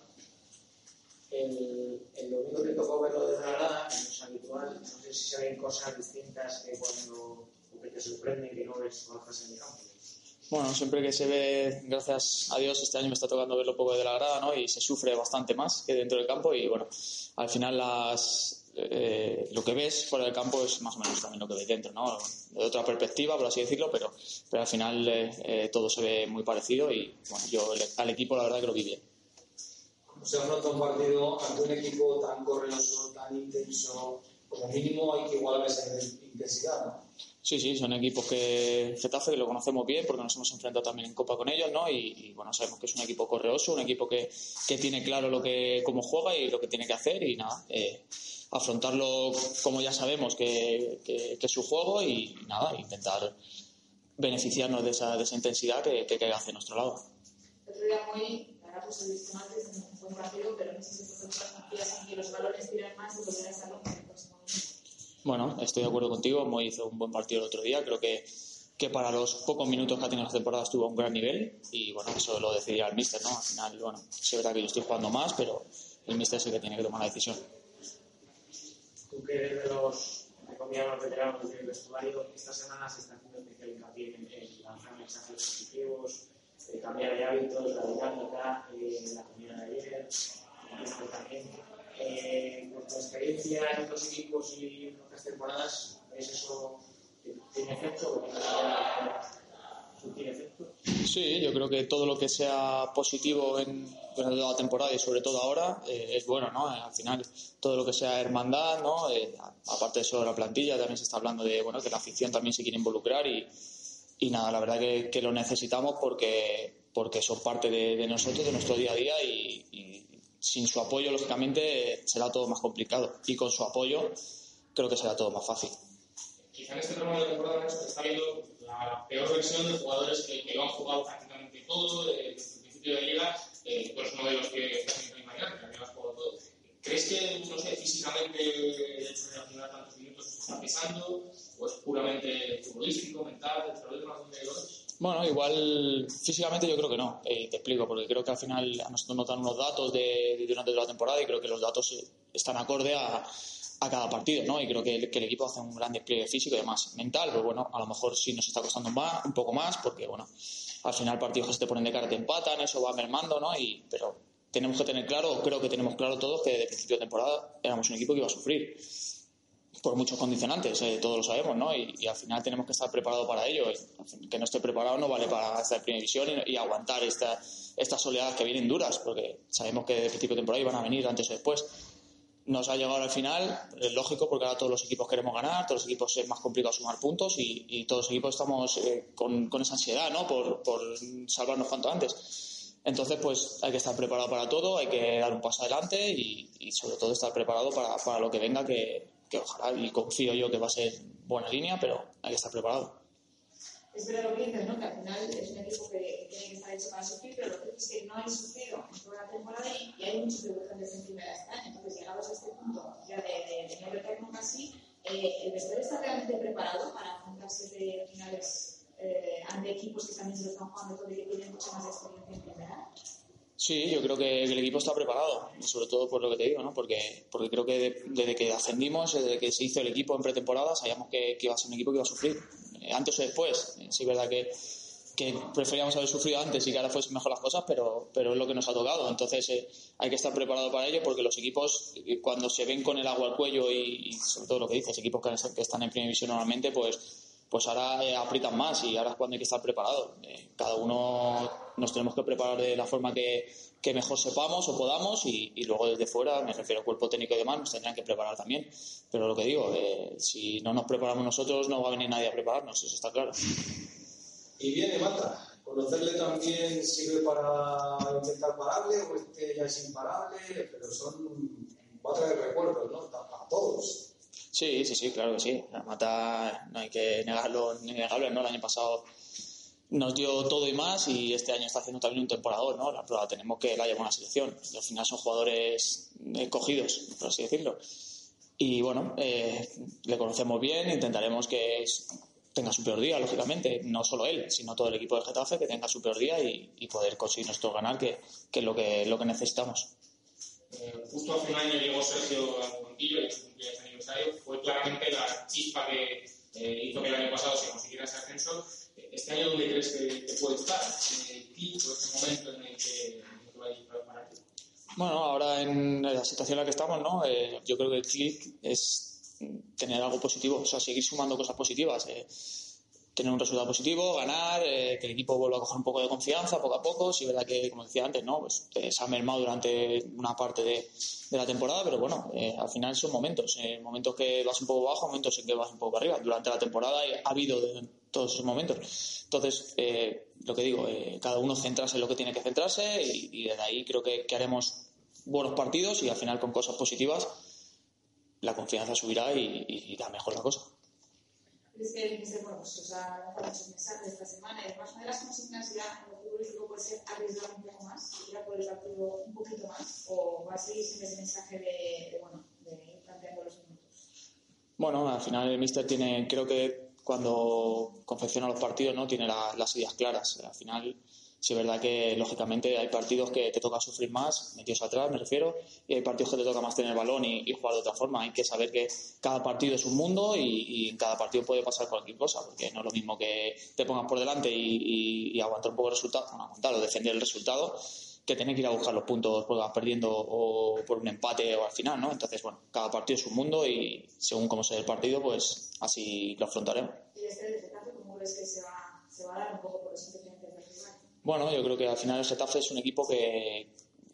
El, el domingo te tocó verlo de la grada, no es habitual, no sé si se ven cosas distintas que cuando que te sorprenden que no ves bajas en el campo. Bueno, siempre que se ve, gracias a Dios, este año me está tocando verlo poco de la grada, ¿no? Y se sufre bastante más que dentro del campo y bueno, al final las, eh, lo que ves fuera del campo es más o menos también lo que ves dentro, ¿no? De otra perspectiva, por así decirlo, pero, pero al final eh, eh, todo se ve muy parecido y bueno, yo al equipo la verdad que lo vi bien. ¿Cómo se nota un partido ante un equipo tan correoso, tan intenso? Como mínimo hay que igualar esa intensidad, ¿no? Sí, sí, son equipos que Getafe que lo conocemos bien porque nos hemos enfrentado también en Copa con ellos, ¿no? Y, bueno, sabemos que es un equipo correoso, un equipo que, que, tiene claro lo que cómo juega y lo que tiene que hacer y nada, eh, afrontarlo como ya sabemos que, es su juego y nada, intentar beneficiarnos de esa, de esa intensidad que, que, que hace nuestro lado. otro día muy, ahora pues he visto antes en un buen partido, pero no sé si vosotros confías en que los valores tiran más y volver a estar en el próximo Bueno, estoy de acuerdo contigo. Moy hizo un buen partido el otro día. Creo que, que para los pocos minutos que ha tenido la temporada estuvo a un gran nivel y bueno, eso lo decidirá el míster, ¿no? Al final, bueno, sí es verdad que yo estoy jugando más, pero el míster es el que tiene que tomar la decisión tú que eres de los los veteranos del vestuario, esta semana se está haciendo especial hincapié en, en lanzar mensajes positivos, eh, cambiar de hábitos, la dinámica, eh, la comida de ayer, también. Eh, por tu experiencia en otros equipos y en otras temporadas, ¿es eso tiene efecto o Sí, yo creo que todo lo que sea positivo en, toda la temporada y sobre todo ahora eh, es bueno, ¿no? Al final todo lo que sea hermandad, ¿no? Eh, aparte de eso la plantilla también se está hablando de, bueno, que la afición también se quiere involucrar y, y nada, la verdad que, que, lo necesitamos porque, porque son parte de, nosotros, de nuestro día a día y, sin su apoyo, lógicamente, será todo más complicado y con su apoyo creo que será todo más fácil. Quizá en este tramo de temporada se está viendo la peor versión de jugadores que, que lo han jugado prácticamente todo desde el principio de liga, eh, eres uno de los que estás en Mañana, que habías jugado todo. ¿Crees que, no sé, físicamente el hecho de jugar tantos minutos está pesando o es puramente futbolístico, mental, bueno, igual físicamente yo creo que no, eh, te explico, porque creo que al final a nosotros nos dan unos datos de, de, durante la temporada y creo que los datos están acorde a, a cada partido, ¿no? Y creo que el, que el, equipo hace un gran despliegue físico y además mental, pero bueno, a lo mejor sí nos está costando más, un poco más, porque bueno, al final partidos que se te ponen de cara te empatan, eso va mermando, ¿no? Y, pero tenemos que tener claro, creo que tenemos claro todos que de principio de temporada éramos un equipo que iba a sufrir por muchos condicionantes, eh, todos lo sabemos, ¿no? Y, al final tenemos que estar preparados para ello. Que no esté preparado no vale para estar en primera división y, aguantar esta, estas oleadas que vienen duras, porque sabemos que de principio de temporada iban a venir antes o después nos ha llegado al final, es lógico porque ahora todos los equipos queremos ganar, todos los equipos es más complicado sumar puntos y, todos los equipos estamos eh, con, esa ansiedad, ¿no? Por, salvarnos cuanto antes. Entonces, pues hay que estar preparado para todo, hay que dar un paso adelante y, sobre todo estar preparado para, lo que venga, que, ojalá y confío yo que va a ser buena línea, pero hay que estar preparado. Es verdad lo que dices, ¿no? Que al final es un equipo que tiene que estar hecho para sufrir, pero lo que es que no hay sufrido en toda la temporada y, hay muchos debutantes en primera. Entonces, llegados a este punto ya de, de, de casi, eh, ¿el vestuario está realmente preparado para afrontarse de finales eh, ante equipos que también se lo están jugando todo y que tienen mucha más experiencia en primera? Sí, yo creo que el equipo está preparado, sobre todo por lo que te digo, ¿no? porque, porque creo que de- desde que ascendimos, desde que se hizo el equipo en pretemporada, sabíamos que, iba a ser un equipo que iba a sufrir, eh, antes o después. Eh, Sí, es verdad que, que preferíamos haber sufrido antes y que ahora fuesen mejor las cosas, pero, pero es lo que nos ha tocado. Entonces eh, hay que estar preparado para ello porque los equipos, eh, cuando se ven con el agua al cuello y, y sobre todo lo que dices, equipos que, que están en primera división normalmente, pues pues ahora eh, aprietan más y ahora es cuando hay que estar preparado. Eh, cada uno nos tenemos que preparar de la forma que, que mejor sepamos o podamos y, luego desde fuera, me refiero al cuerpo técnico y demás, nos tendrán que preparar también. Pero lo que digo, eh, si no nos preparamos nosotros, no va a venir nadie a prepararnos, eso está claro. Y viene Mata. ¿Conocerle también sirve para intentar pararle o este ya es imparable? Pero son. va traer recuerdos, ¿no? A todos. Sí, sí, sí, claro que sí. La Mata no hay que negarlo, ni negable, ¿no? El año pasado nos dio todo y más y este año está haciendo también un temporador, ¿no? La prueba tenemos que la lleva una selección y al final son jugadores eh, cogidos, por así decirlo. Y bueno, eh, le conocemos bien, intentaremos que tenga su peor día, lógicamente, no solo él, sino todo el equipo de Getafe, que tenga su peor día y, y poder conseguir nuestro ganar, que, que es lo que, lo que necesitamos. Eh, justo hace un año llegó Sergio al banquillo y Fue claramente la chispa que eh, hizo que el año pasado se consiguiera ese ascenso. ¿Este año dónde crees que, puede estar? ¿En el clic o ese momento en el que, va a ir para ti? Bueno, ahora en la situación en la que estamos, ¿no? Eh, yo creo que el clic es tener algo positivo, o sea, seguir sumando cosas positivas, eh, tener un resultado positivo, ganar, eh, que el equipo vuelva a coger un poco de confianza poco a poco. Sí, es verdad que, como decía antes, ¿no? Pues, eh, se ha mermado durante una parte de, de la temporada, pero bueno, eh, al final son momentos, momentos que vas un poco bajo, momentos en que vas un poco arriba. Durante la temporada ha habido todos esos momentos. Entonces, lo que digo, cada uno centrarse en lo que tiene que centrarse y, y desde ahí creo que, haremos buenos partidos y al final con cosas positivas la confianza subirá y, y irá mejor la cosa. Es que, dice, bueno, pues os ha lanzado muchos mensajes esta semana y además una de las consignas ya en lo futbolístico puede ser arriesgar un poco más, ir a por el partido un poquito más o va a seguir sin ese mensaje de, de, bueno, de ir planteando los minutos. Bueno, al final el míster tiene, creo que cuando confecciona los partidos no tiene la- las ideas claras. Al final, sí es verdad que lógicamente hay partidos que te toca sufrir más, metidos atrás me refiero, y hay partidos que te toca más tener el balón y, y jugar de otra forma. Hay que saber que cada partido es un mundo y, en cada partido puede pasar cualquier cosa, porque no es lo mismo que te pongas por delante y, y- aguantar un poco el resultado, bueno, aguantar o defender el resultado, que tener que ir a buscar los puntos porque vas perdiendo o por un empate o al final, ¿no? Entonces, bueno, cada partido es un mundo y según cómo sea el partido, pues así lo afrontaremos. Y este del Getafe, ¿cómo crees que se va, se va a dar un poco por del rival? Bueno, yo creo que al final el Getafe es un equipo que,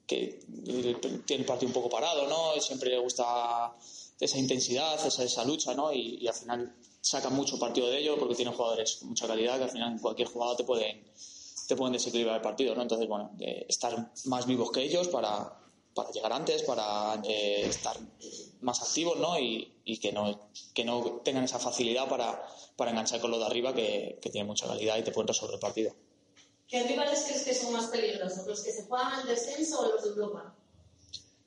tiene el partido un poco parado, ¿no? Siempre le gusta esa intensidad, esa, esa lucha, ¿no? Y, al final saca mucho partido de ello porque tiene jugadores con mucha calidad que al final en cualquier jugada te pueden, te pueden desequilibrar el partido, ¿no? Entonces, bueno, eh, estar más vivos que ellos para, para llegar antes, para eh, estar más activos, ¿no? Y, y que no que no tengan esa facilidad para, para enganchar con los de arriba que, que tienen mucha calidad y te pueden resolver el partido. ¿Qué rivales crees que son más peligrosos? ¿Los que se juegan al descenso o los de Europa?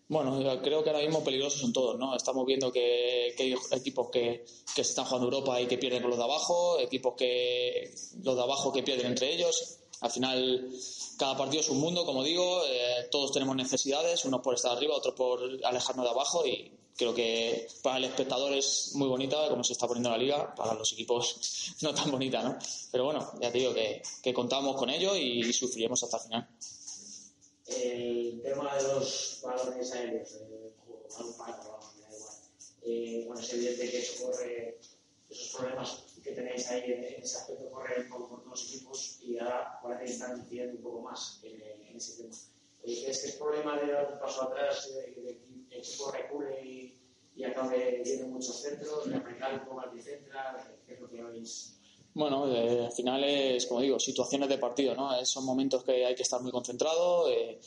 Bueno, yo creo que ahora mismo peligrosos son todos, ¿no? Estamos viendo que, hay equipos que, que están jugando Europa y que pierden con los de abajo, equipos que los de abajo que pierden entre ellos. Al final, cada partido es un mundo, como digo, eh, todos tenemos necesidades, unos por estar arriba, otros por alejarnos de abajo y creo que para el espectador es muy bonita como se está poniendo la liga, para los equipos <laughs> no tan bonita, ¿no? Pero bueno, ya te digo que, que contamos con ello y sufriremos hasta el final. El tema de los balones aéreos, el balón, me da igual. Eh, bueno, es evidente que eso corre, esos problemas que tenéis ahí en, ese aspecto corren un poco por todos los equipos y ahora parece que están incidiendo un poco más en, en ese tema. ¿Crees que es problema de dar un paso atrás, de que el equipo recule y, y acabe yendo muchos centros, apretar un poco al bicentral? ¿Qué es lo que Bueno, eh, al final es, como digo, situaciones de partido, ¿no? Eh, Son momentos que hay que estar muy concentrado. eh,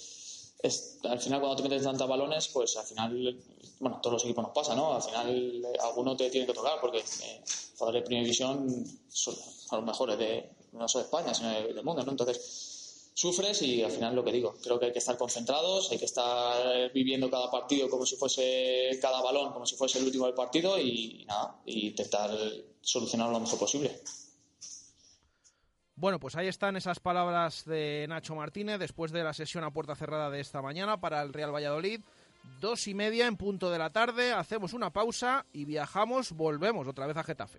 es- al final, cuando te metes tantos balones, pues al final, bueno, todos los equipos nos pasa, ¿no? Al final, eh, alguno te tiene que tocar porque eh, jugadores de primera división son, son los mejores de, no solo de España, sino de- del mundo, ¿no? Entonces, sufres y al final lo que digo, creo que hay que estar concentrados, hay que estar viviendo cada partido como si fuese cada balón, como si fuese el último del partido y, nada, y intentar solucionarlo lo mejor posible. Bueno, pues ahí están esas palabras de Nacho Martínez después de la sesión a puerta cerrada de esta mañana para el Real Valladolid. Dos y media en punto de la tarde, hacemos una pausa y viajamos, volvemos otra vez a Getafe.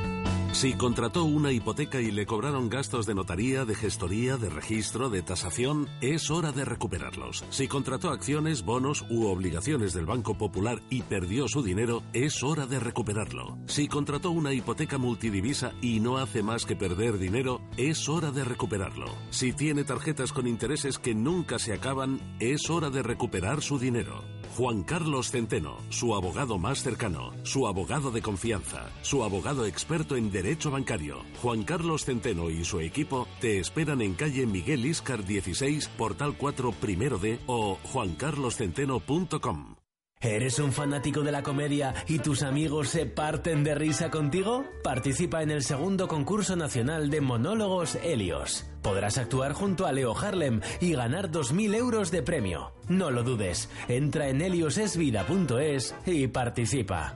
Si contrató una hipoteca y le cobraron gastos de notaría, de gestoría, de registro, de tasación, es hora de recuperarlos. Si contrató acciones, bonos u obligaciones del Banco Popular y perdió su dinero, es hora de recuperarlo. Si contrató una hipoteca multidivisa y no hace más que perder dinero, es hora de recuperarlo. Si tiene tarjetas con intereses que nunca se acaban, es hora de recuperar su dinero. Juan Carlos Centeno, su abogado más cercano, su abogado de confianza, su abogado experto en derecho bancario. Juan Carlos Centeno y su equipo te esperan en calle Miguel Iscar 16, portal 4 primero D o juancarloscenteno.com. ¿Eres un fanático de la comedia y tus amigos se parten de risa contigo? Participa en el segundo concurso nacional de monólogos Helios. Podrás actuar junto a Leo Harlem y ganar 2.000 euros de premio. No lo dudes, entra en heliosesvida.es y participa.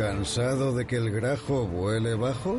¿Cansado de que el grajo vuele bajo?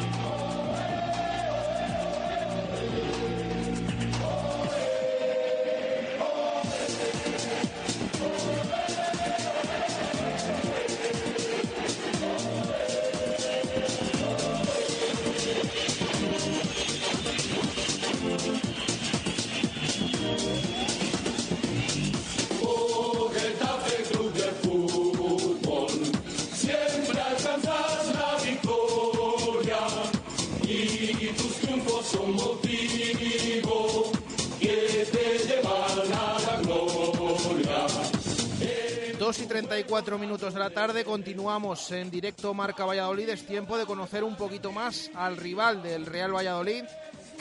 4 minutos de la tarde. Continuamos en directo Marca Valladolid. Es tiempo de conocer un poquito más al rival del Real Valladolid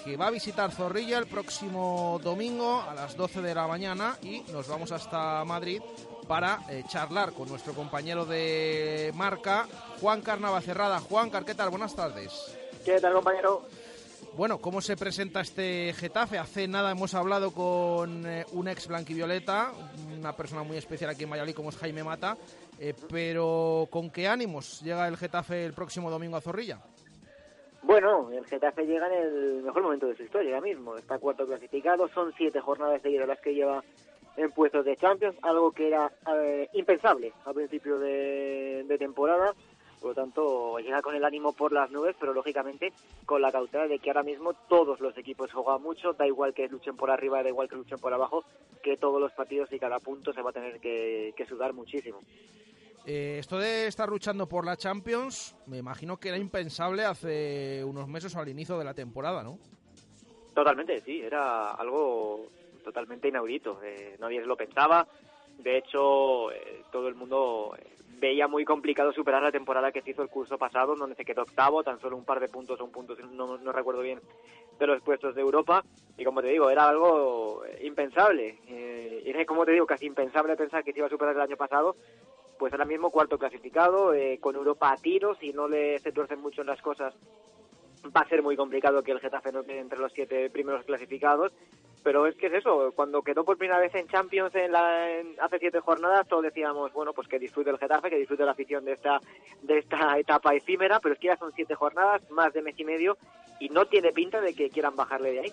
que va a visitar Zorrilla el próximo domingo a las 12 de la mañana y nos vamos hasta Madrid para eh, charlar con nuestro compañero de marca, Juan Carnavacerrada. Juan Carquetal, buenas tardes. ¿Qué tal, compañero? Bueno, ¿cómo se presenta este Getafe? Hace nada hemos hablado con eh, un ex blanquivioleta, una persona muy especial aquí en Valladolid como es Jaime Mata, eh, pero ¿con qué ánimos llega el Getafe el próximo domingo a Zorrilla? Bueno, el Getafe llega en el mejor momento de su historia ahora mismo. Está cuarto clasificado, son siete jornadas seguidas las que lleva en puestos de Champions, algo que era eh, impensable a principio de, de temporada. Por lo tanto, llega con el ánimo por las nubes, pero lógicamente con la cautela de que ahora mismo todos los equipos juegan mucho, da igual que luchen por arriba, da igual que luchen por abajo, que todos los partidos y cada punto se va a tener que, que sudar muchísimo. Eh, esto de estar luchando por la Champions, me imagino que era impensable hace unos meses o al inicio de la temporada, ¿no? Totalmente, sí, era algo totalmente inaudito. Eh, nadie lo pensaba. De hecho, eh, todo el mundo eh, veía muy complicado superar la temporada que se hizo el curso pasado, donde se quedó octavo, tan solo un par de puntos o un punto, no, no recuerdo bien, de los puestos de Europa. Y como te digo, era algo eh, impensable. Eh, y es como te digo, casi impensable pensar que se iba a superar el año pasado. Pues ahora mismo cuarto clasificado, eh, con Europa a tiros, y no le se tuercen mucho las cosas, va a ser muy complicado que el Getafe no quede entre los siete primeros clasificados. Pero es que es eso, cuando quedó por primera vez en Champions en la, en- hace siete jornadas, todos decíamos, bueno, pues que disfrute el Getafe, que disfrute la afición de esta, de esta etapa efímera, pero es que ya son siete jornadas, más de mes y medio, y no tiene pinta de que quieran bajarle de ahí.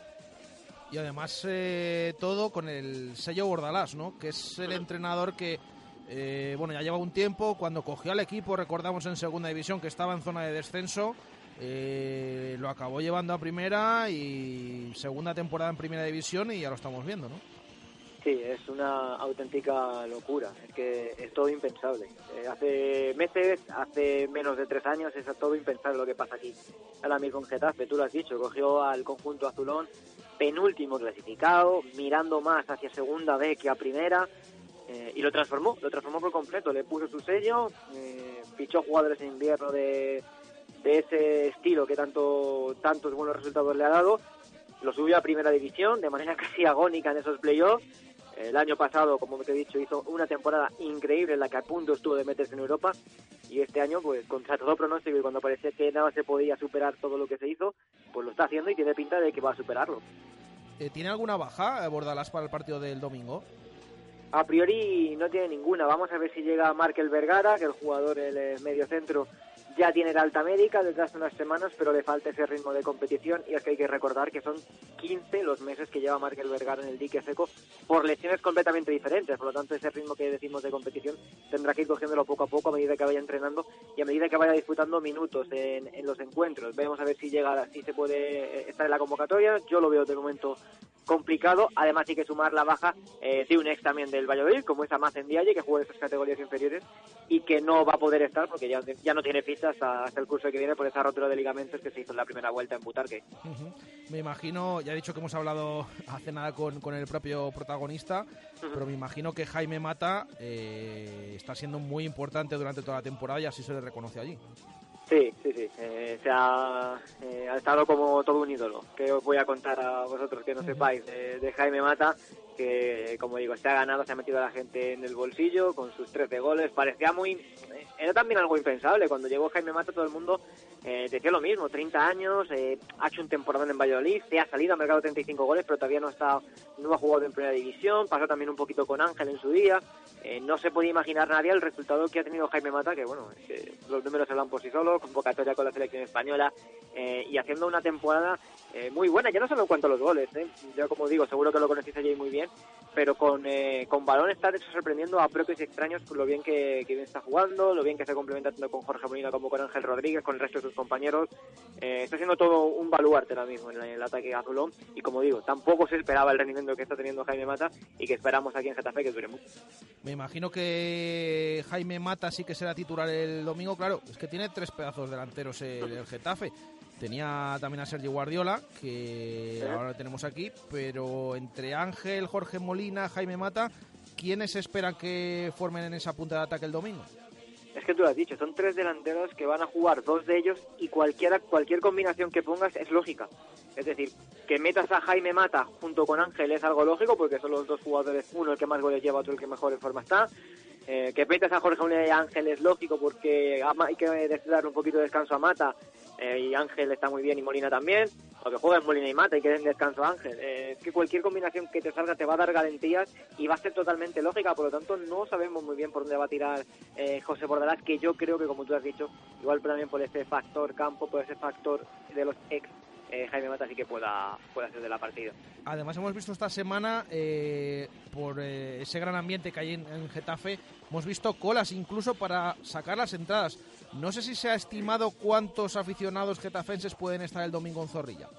Y además eh, todo con el sello Bordalás, ¿no? Que es el entrenador que, eh, bueno, ya lleva un tiempo. Cuando cogió al equipo, recordamos en segunda división que estaba en zona de descenso, eh, lo acabó llevando a primera y segunda temporada en primera división y ya lo estamos viendo, ¿no? Sí, es una auténtica locura. Es que es todo impensable. Eh, hace meses, hace menos de tres años, es todo impensable lo que pasa aquí. Ahora mismo en Getafe, tú lo has dicho, cogió al conjunto azulón, penúltimo clasificado, mirando más hacia segunda B que a primera, eh, y lo transformó, lo transformó por completo. Le puso su sello, eh, fichó jugadores en invierno de, de ese estilo que tanto tantos buenos resultados le ha dado, lo subió a primera división de manera <laughs> casi agónica en esos playoffs. El año pasado, como te he dicho, hizo una temporada increíble en la que a punto estuvo de meterse en Europa y este año, pues contra todo pronóstico y cuando parecía que nada se podía superar todo lo que se hizo, pues lo está haciendo y tiene pinta de que va a superarlo. Eh, ¿Tiene alguna baja eh, Bordalás para el partido del domingo? A priori no tiene ninguna. Vamos a ver si llega Markel Vergara, que el jugador, el eh, medio centro, ya tiene la alta médica desde hace unas semanas, pero le falta ese ritmo de competición. Y es que hay que recordar que son 15 los meses que lleva Markel Vergara en el dique seco por lesiones completamente diferentes. Por lo tanto, ese ritmo que decimos de competición tendrá que ir cogiéndolo poco a poco a medida que vaya entrenando y a medida que vaya disputando minutos en, en los encuentros. Vamos a ver si llega, si se puede eh, estar en la convocatoria. Yo lo veo de momento complicado. Además, hay que sumar la baja eh, de un ex también del Valladolid, como es Amaz Ndiaye, que juega en esas categorías inferiores y que no va a poder estar porque ya, ya no tiene ficha hasta, hasta el curso que viene por esa rotura de ligamentos que se hizo en la primera vuelta en Butarque. Me imagino, ya he dicho que hemos hablado <laughs> hace nada con, con el propio protagonista, pero me imagino que Jaime Mata eh, está siendo muy importante durante toda la temporada y así se le reconoce allí. Sí, sí, sí. Eh, se ha, eh, ha estado como todo un ídolo. Que os voy a contar a vosotros que no sepáis de, de Jaime Mata, que como digo, se ha ganado, se ha metido a la gente en el bolsillo con sus 13 goles. Parecía muy... Era también algo impensable. Cuando llegó Jaime Mata todo el mundo eh, decía lo mismo. 30 años, eh, ha hecho un temporada en Valladolid, se ha salido al mercado 35 goles, pero todavía no, está, no ha jugado en primera división. Pasó también un poquito con Ángel en su día. Eh, no se podía imaginar nadie el resultado que ha tenido Jaime Mata, que bueno, los números hablan por sí solos, convocatoria con la selección española eh, y haciendo una temporada eh, muy buena, ya no solo en cuanto a los goles, yo como digo, seguro que lo conocéis allí muy bien, pero con, eh, con balón está sorprendiendo a propios y extraños por lo bien que, que bien está jugando, lo bien que se complementa tanto con Jorge Molina como con Ángel Rodríguez, con el resto de sus compañeros, Eh, está siendo todo un baluarte ahora mismo en el, en el ataque azulón y como digo, tampoco se esperaba el rendimiento que está teniendo Jaime Mata y que esperamos aquí en Getafe que dure mucho. Me imagino que Jaime Mata sí que será titular el domingo. Claro, es que tiene tres pedazos delanteros el, el Getafe. Tenía también a Sergio Guardiola, que ahora lo tenemos aquí, pero entre Ángel, Jorge Molina, Jaime Mata, ¿quiénes esperan que formen en esa punta de ataque el domingo? Es que tú lo has dicho, son tres delanteros que van a jugar dos de ellos y cualquiera, cualquier combinación que pongas es lógica. Es decir, que metas a Jaime Mata junto con Ángel es algo lógico porque son los dos jugadores, uno el que más goles lleva, otro el que mejor en forma está. Eh, que metas a Jorge Molina y a Ángel es lógico porque hay que dar un poquito de descanso a Mata eh, y Ángel está muy bien y Molina también. o que juegues Molina y Mata y que descanso a Ángel. Eh, es que cualquier combinación que te salga te va a dar garantías y va a ser totalmente lógica, por lo tanto no sabemos muy bien por dónde va a tirar eh, José Bordalás, que yo creo que como tú has dicho, igual también por ese factor campo, por ese factor de los ex eh, Jaime Mata sí que pueda, pueda ser de la partida. Además hemos visto esta semana, eh, por ese gran ambiente que hay en, en, Getafe, hemos visto colas incluso para sacar las entradas. No sé si se ha estimado cuántos aficionados getafenses pueden estar el domingo en Zorrilla.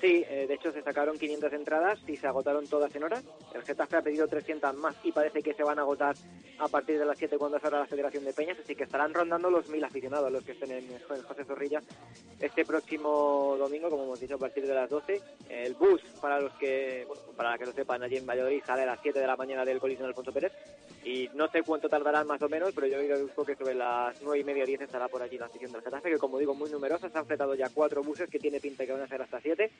Sí, eh, de hecho se sacaron 500 entradas y se agotaron todas en horas. El Getafe ha pedido 300 más y parece que se van a agotar a partir de las 7 cuando salga la Federación de Peñas, así que estarán rondando los 1.000 aficionados los que estén en, José Zorrilla este próximo domingo, como hemos dicho, a partir de las 12. El bus, para los que, bueno, para que lo sepan, allí en Valladolid sale a las 7 de la mañana del Coliseo Alfonso Pérez y no sé cuánto tardarán más o menos, pero yo creo que sobre las 9 y media 10 estará por allí la afición del Getafe, que como digo, muy numerosa. Se han fletado ya cuatro buses que tiene pinta que van a ser hasta 7.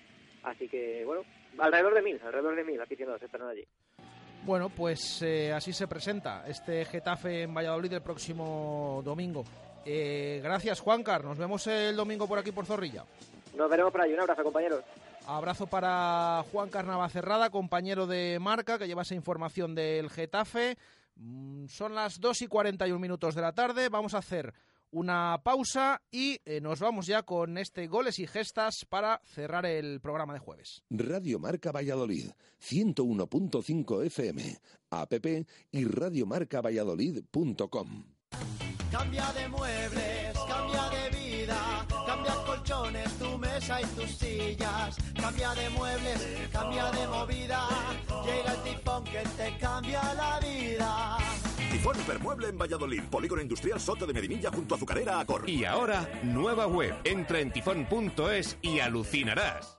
Así que, bueno, alrededor de mil, alrededor de mil aficionados estarán allí. Bueno, pues eh, así se presenta este Getafe en Valladolid el próximo domingo. Eh, gracias, Juancar. Nos vemos el domingo por aquí, por Zorrilla. Nos veremos por allí. Un abrazo, compañeros. Abrazo para Juan Carnavacerrada, compañero de marca, que lleva esa información del Getafe. Mm, son las 2 y 41 minutos de la tarde. Vamos a hacer una pausa y eh, nos vamos ya con este goles y gestas para cerrar el programa de jueves. Radio Marca Valladolid, 101.5 FM, app y radiomarcavalladolid.com. Cambia de muebles, cambia de vida, cambia colchones, tu mesa y tus sillas, cambia de muebles, cambia de movida, llega el tifón que te cambia la vida. Tifón Hipermueble en Valladolid, Polígono Industrial Soto de Medinilla junto a Azucarera Acor. Y ahora, nueva web. Entra en tifón.es y alucinarás.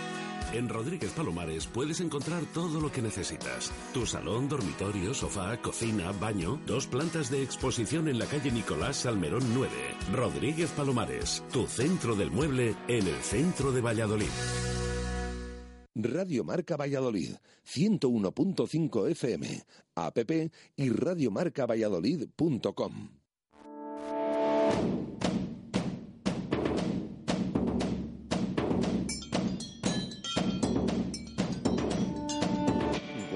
En Rodríguez Palomares puedes encontrar todo lo que necesitas. Tu salón, dormitorio, sofá, cocina, baño, dos plantas de exposición en la calle Nicolás Salmerón 9. Rodríguez Palomares, tu centro del mueble en el centro de Valladolid. Radio Marca Valladolid, 101.5 FM, app y radiomarcavalladolid.com.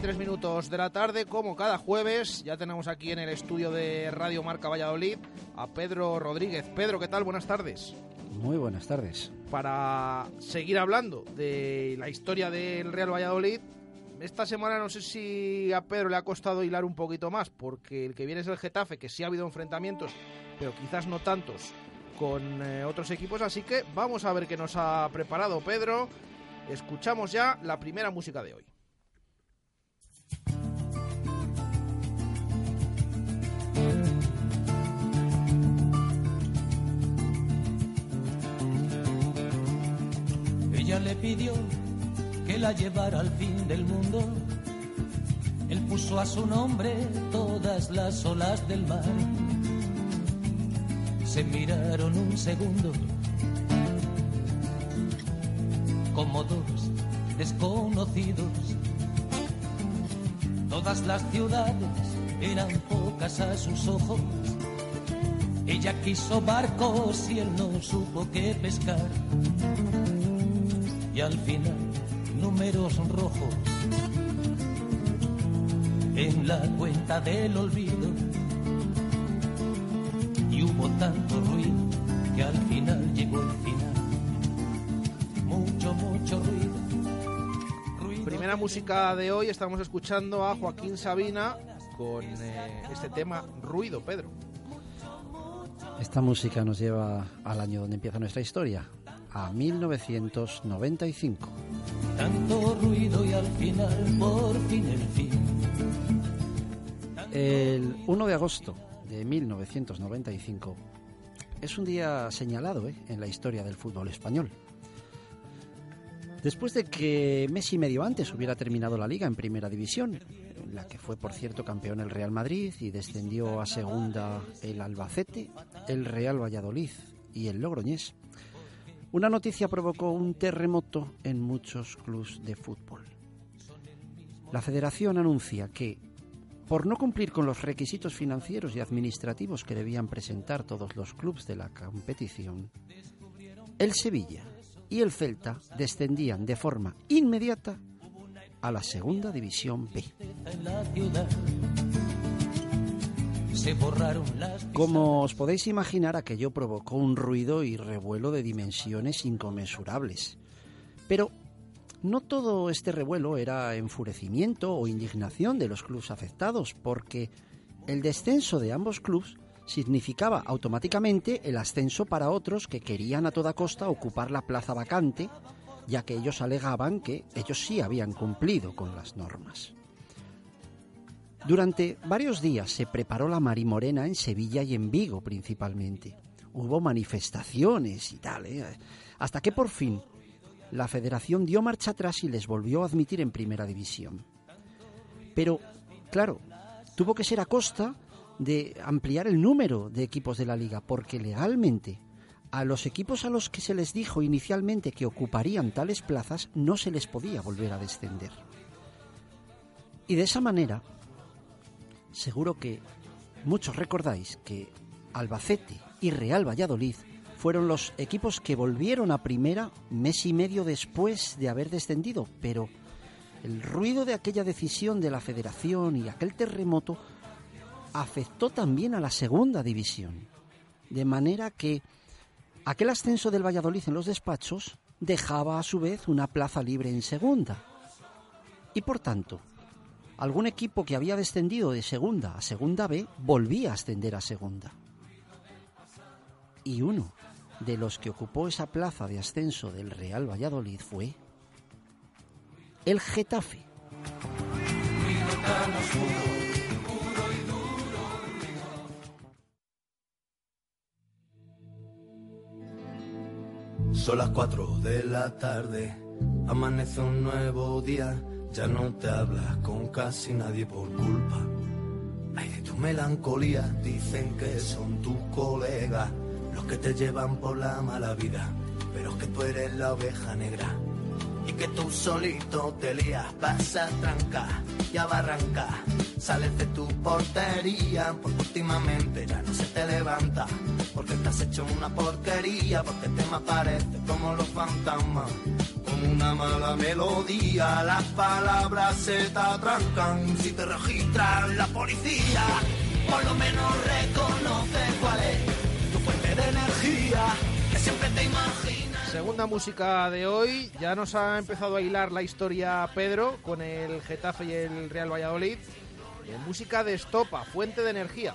Y 43 minutos de la tarde, como cada jueves, ya tenemos aquí en el estudio de Radio Marca Valladolid a Pedro Rodríguez. Pedro, ¿qué tal? Buenas tardes. Muy buenas tardes. Para seguir hablando de la historia del Real Valladolid, esta semana no sé si a Pedro le ha costado hilar un poquito más, porque el que viene es el Getafe, que sí ha habido enfrentamientos, pero quizás no tantos con eh, otros equipos, así que vamos a ver qué nos ha preparado Pedro. Escuchamos ya la primera música de hoy. Ella le pidió que la llevara al fin del mundo. Él puso a su nombre todas las olas del mar. Se miraron un segundo como dos desconocidos. Todas las ciudades eran pocas a sus ojos. Ella quiso barcos y él no supo qué pescar. Y al final números rojos. En la cuenta del olvido. Y hubo tanto ruido que al final primera música de hoy estamos escuchando a Joaquín Sabina con eh, este tema Ruido, Pedro. Esta música nos lleva al año donde empieza nuestra historia, a 1995. Tanto ruido y al final, por fin el fin. El 1 de agosto de 1995 es un día señalado ¿eh? en la historia del fútbol español. Después de que mes y medio antes hubiera terminado la liga en primera división, en la que fue por cierto campeón el Real Madrid y descendió a segunda el Albacete, el Real Valladolid y el Logroñés, una noticia provocó un terremoto en muchos clubes de fútbol. La federación anuncia que, por no cumplir con los requisitos financieros y administrativos que debían presentar todos los clubes de la competición, el Sevilla y el Celta descendían de forma inmediata a la Segunda División B. Como os podéis imaginar, aquello provocó un ruido y revuelo de dimensiones inconmensurables. Pero no todo este revuelo era enfurecimiento o indignación de los clubes afectados, porque el descenso de ambos clubes significaba automáticamente el ascenso para otros que querían a toda costa ocupar la plaza vacante, ya que ellos alegaban que ellos sí habían cumplido con las normas. Durante varios días se preparó la Marimorena en Sevilla y en Vigo principalmente. Hubo manifestaciones y tal, ¿eh? hasta que por fin la federación dio marcha atrás y les volvió a admitir en primera división. Pero, claro, tuvo que ser a costa de ampliar el número de equipos de la liga, porque legalmente a los equipos a los que se les dijo inicialmente que ocuparían tales plazas no se les podía volver a descender. Y de esa manera, seguro que muchos recordáis que Albacete y Real Valladolid fueron los equipos que volvieron a primera mes y medio después de haber descendido, pero el ruido de aquella decisión de la federación y aquel terremoto afectó también a la segunda división, de manera que aquel ascenso del Valladolid en los despachos dejaba a su vez una plaza libre en segunda. Y por tanto, algún equipo que había descendido de segunda a segunda B volvía a ascender a segunda. Y uno de los que ocupó esa plaza de ascenso del Real Valladolid fue el Getafe. Son las 4 de la tarde, amanece un nuevo día, ya no te hablas con casi nadie por culpa. Ay, de tu melancolía, dicen que son tus colegas los que te llevan por la mala vida, pero que tú eres la oveja negra. Y que tú solito te lías, vas a trancar y a barrancar. Sales de tu portería, porque últimamente ya no se te levanta. Porque estás hecho una porquería, porque te me aparece como los fantasmas. Con una mala melodía, las palabras se te atrancan. Si te registran la policía, por lo menos reconoce cuál es tu fuente de energía, que siempre te imaginas. Segunda música de hoy, ya nos ha empezado a hilar la historia Pedro con el Getafe y el Real Valladolid. En música de estopa, fuente de energía.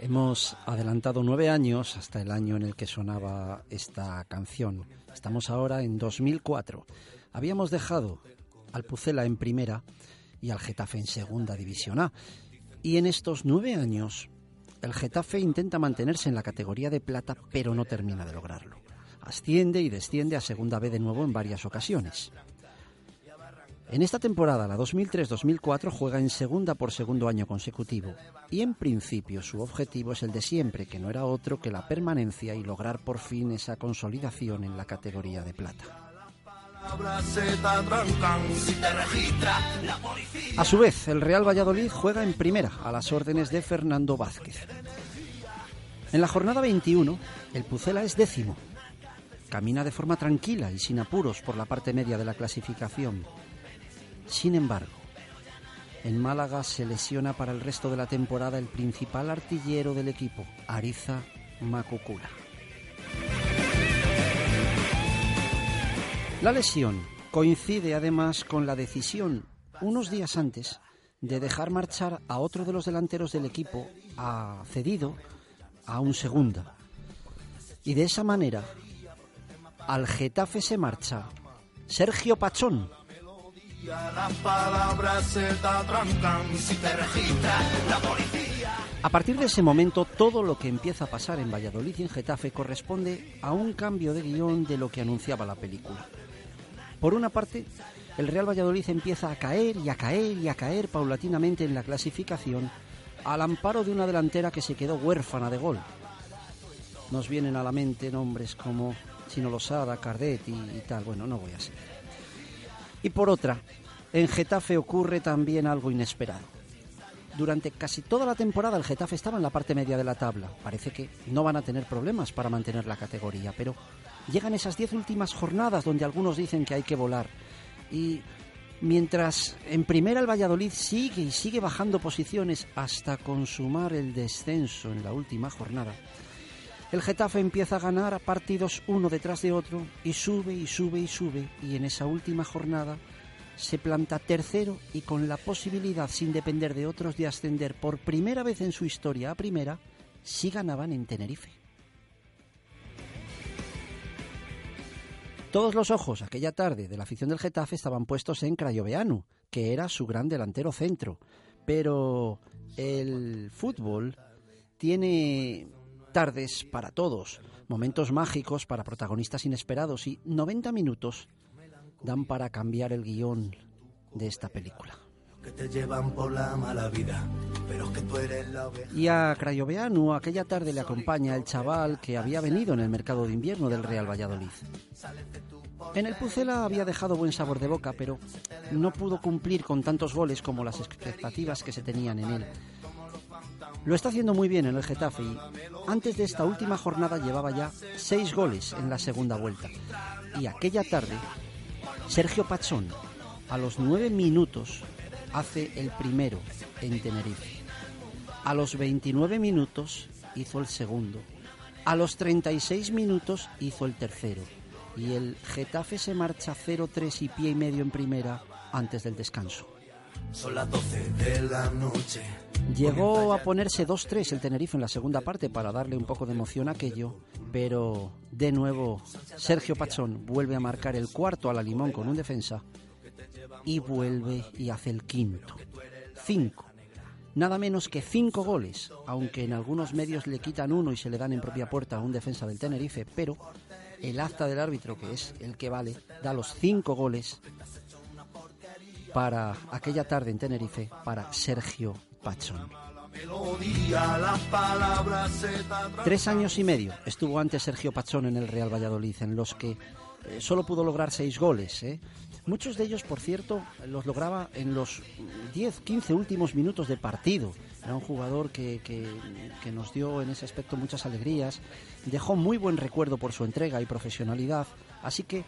Hemos adelantado nueve años hasta el año en el que sonaba esta canción. Estamos ahora en 2004. Habíamos dejado al Pucela en primera y al Getafe en segunda división A. Y en estos nueve años, el Getafe intenta mantenerse en la categoría de plata, pero no termina de lograrlo. Asciende y desciende a segunda B de nuevo en varias ocasiones. En esta temporada, la 2003-2004, juega en segunda por segundo año consecutivo y en principio su objetivo es el de siempre, que no era otro que la permanencia y lograr por fin esa consolidación en la categoría de plata. A su vez, el Real Valladolid juega en primera a las órdenes de Fernando Vázquez. En la jornada 21, el Pucela es décimo. Camina de forma tranquila y sin apuros por la parte media de la clasificación. Sin embargo, en Málaga se lesiona para el resto de la temporada el principal artillero del equipo, Ariza Macucula. La lesión coincide además con la decisión unos días antes de dejar marchar a otro de los delanteros del equipo, a cedido a un segunda. Y de esa manera, al Getafe se marcha Sergio Pachón. A partir de ese momento, todo lo que empieza a pasar en Valladolid y en Getafe corresponde a un cambio de guion de lo que anunciaba la película. Por una parte, el Real Valladolid empieza a caer y a caer y a caer paulatinamente en la clasificación al amparo de una delantera que se quedó huérfana de gol. Nos vienen a la mente nombres como Chino Losada, Cardet y, tal. Bueno, no voy a seguir. Y por otra, en Getafe ocurre también algo inesperado. Durante casi toda la temporada el Getafe estaba en la parte media de la tabla. Parece que no van a tener problemas para mantener la categoría, pero llegan esas diez últimas jornadas donde algunos dicen que hay que volar. Y mientras en primera el Valladolid sigue y sigue bajando posiciones hasta consumar el descenso en la última jornada, el Getafe empieza a ganar partidos uno detrás de otro y sube y sube y sube y en esa última jornada se planta tercero y con la posibilidad, sin depender de otros, de ascender por primera vez en su historia a primera, si ganaban en Tenerife. Todos los ojos aquella tarde de la afición del Getafe estaban puestos en Crayoveanu, que era su gran delantero centro. Pero el fútbol tiene tardes para todos, momentos mágicos para protagonistas inesperados y 90 minutos dan para cambiar el guion de esta película. Y a Crayoveanu aquella tarde le acompaña el chaval que había venido en el mercado de invierno del Real Valladolid. En el Pucela había dejado buen sabor de boca, pero no pudo cumplir con tantos goles como las expectativas que se tenían en él. Lo está haciendo muy bien en el Getafe y antes de esta última jornada llevaba ya seis goles en la segunda vuelta. Y aquella tarde, Sergio Pachón, a los nueve minutos, hace el primero en Tenerife. A los 29 minutos hizo el segundo. A los 36 minutos hizo el tercero. Y el Getafe se marcha 0-3 y pie y medio en primera antes del descanso. Son las 12 de la noche. Llegó a ponerse 2-3 el Tenerife en la segunda parte para darle un poco de emoción a aquello, pero de nuevo Sergio Pachón vuelve a marcar el cuarto a la limón con un defensa y vuelve y hace el quinto. Cinco. Nada menos que cinco goles, aunque en algunos medios le quitan uno y se le dan en propia puerta a un defensa del Tenerife, pero el acta del árbitro, que es el que vale, da los cinco goles para aquella tarde en Tenerife para Sergio Te Tres años y medio estuvo antes Sergio Pachón en el Real Valladolid, en los que eh, solo pudo lograr seis goles. ¿eh? Muchos de ellos, por cierto, los lograba en los 10, 15 últimos minutos de partido. Era un jugador que, que- que nos dio en ese aspecto muchas alegrías. Dejó muy buen recuerdo por su entrega y profesionalidad. Así que,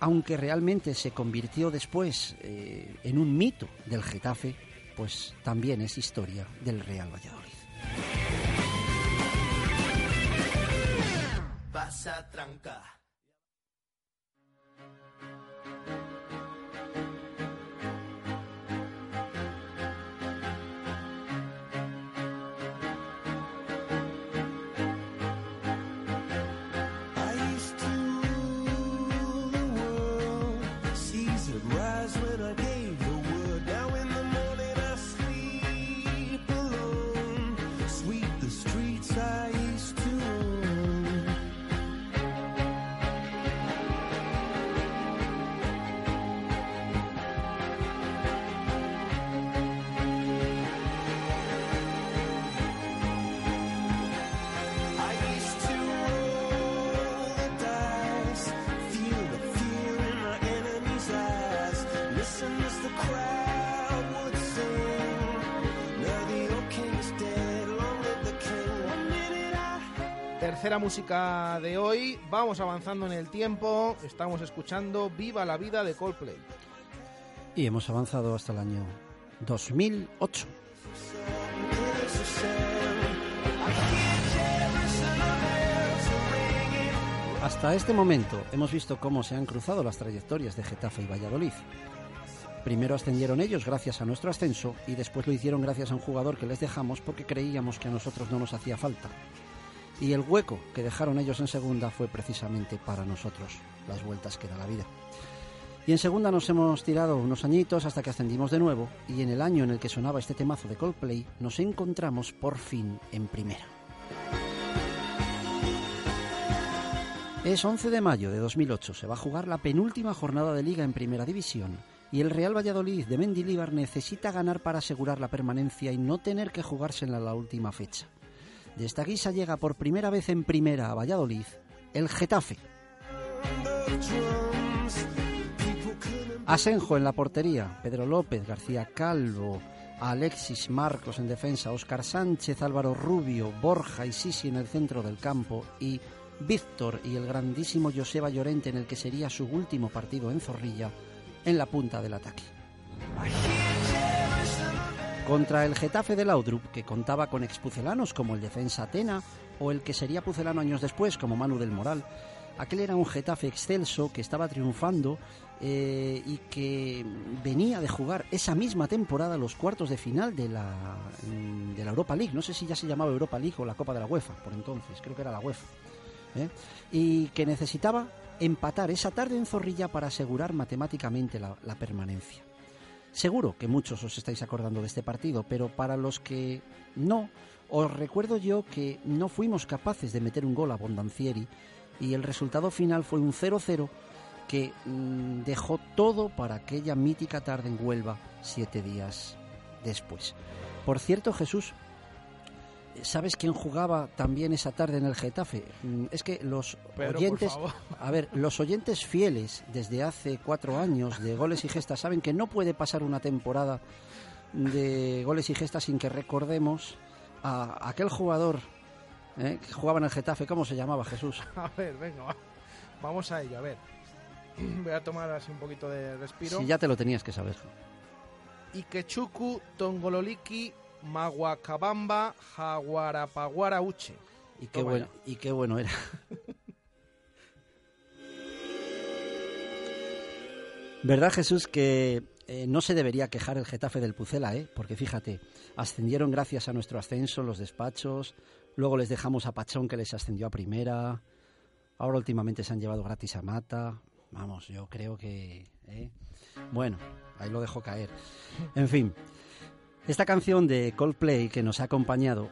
aunque realmente se convirtió después eh, en un mito del Getafe, pues también es historia del Real Valladolid. vas a Tercera música de hoy, vamos avanzando en el tiempo, estamos escuchando Viva la vida de Coldplay. Y hemos avanzado hasta el año 2008. Hasta este momento hemos visto cómo se han cruzado las trayectorias de Getafe y Valladolid. Primero ascendieron ellos gracias a nuestro ascenso y después lo hicieron gracias a un jugador que les dejamos porque creíamos que a nosotros no nos hacía falta. Y el hueco que dejaron ellos en segunda fue precisamente para nosotros, las vueltas que da la vida. Y en segunda nos hemos tirado unos añitos hasta que ascendimos de nuevo y en el año en el que sonaba este temazo de Coldplay nos encontramos por fin en primera. Es 11 de mayo de 2008, se va a jugar la penúltima jornada de liga en primera división y el Real Valladolid de Mendilibar necesita ganar para asegurar la permanencia y no tener que jugársela la última fecha. De esta guisa llega por primera vez en primera a Valladolid el Getafe. Asenjo en la portería, Pedro López, García Calvo, Alexis Marcos en defensa, Óscar Sánchez, Álvaro Rubio, Borja y Sisi en el centro del campo y Víctor y el grandísimo Joseba Llorente en el que sería su último partido en Zorrilla en la punta del ataque. Contra el Getafe de Laudrup, que contaba con expucelanos como el defensa Atena o el que sería pucelano años después como Manu del Moral, aquel era un Getafe excelso que estaba triunfando eh, y que venía de jugar esa misma temporada los cuartos de final de la, mm, de la Europa League. No sé si ya se llamaba Europa League o la Copa de la UEFA por entonces, creo que era la UEFA. ¿eh? Y que necesitaba empatar esa tarde en Zorrilla para asegurar matemáticamente la, la permanencia. Seguro que muchos os estáis acordando de este partido, pero para los que no, os recuerdo yo que no fuimos capaces de meter un gol a Bondancieri y el resultado final fue un 0-0 que mm, dejó todo para aquella mítica tarde en Huelva siete días después. Por cierto, Jesús, ¿sabes quién jugaba también esa tarde en el Getafe? Mm, Es que los oyentes, a ver, los oyentes fieles desde hace cuatro años de goles y gestas saben que no puede pasar una temporada de goles y gestas sin que recordemos a aquel jugador ¿eh? que jugaba en el Getafe, ¿cómo se llamaba Jesús? <laughs> A ver, venga, va. vamos a ello, a ver. <clears throat> Voy a tomar así un poquito de respiro. Si ya te lo tenías que saber. Ikechuku, Tongololiki, Maguacabamba, Jaguarapaguara Uche. Y qué, bueno, y qué bueno era. <laughs> ¿Verdad, Jesús, que eh, no se debería quejar el Getafe del Pucela, eh? Porque fíjate, ascendieron gracias a nuestro ascenso los despachos, luego les dejamos a Pachón que les ascendió a primera, ahora últimamente se han llevado gratis a Mata. Vamos, yo creo que... ¿eh? Bueno, ahí lo dejo caer. En fin, esta canción de Coldplay que nos ha acompañado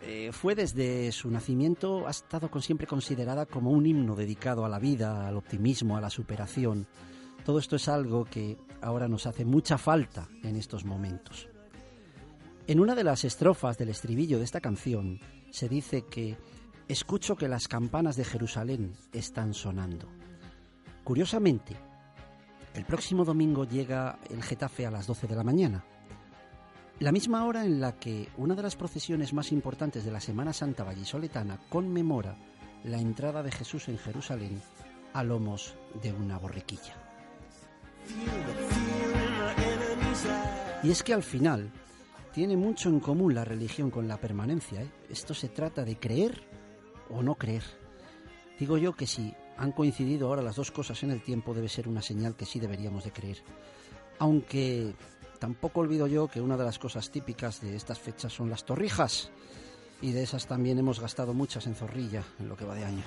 eh, fue desde su nacimiento, ha estado con, siempre considerada como un himno dedicado a la vida, al optimismo, a la superación. Todo esto es algo que ahora nos hace mucha falta en estos momentos. En una de las estrofas del estribillo de esta canción se dice que escucho que las campanas de Jerusalén están sonando. Curiosamente, el próximo domingo llega el Getafe a las 12 de la mañana. La misma hora en la que una de las procesiones más importantes de la Semana Santa vallisoletana conmemora la entrada de Jesús en Jerusalén a lomos de una borriquilla. Y es que al final tiene mucho en común la religión con la permanencia. ¿eh? Esto se trata de creer o no creer. Digo yo que si han coincidido ahora las dos cosas en el tiempo debe ser una señal que sí deberíamos de creer. Aunque tampoco olvido yo que una de las cosas típicas de estas fechas son las torrijas. Y de esas también hemos gastado muchas en Zorrilla en lo que va de año.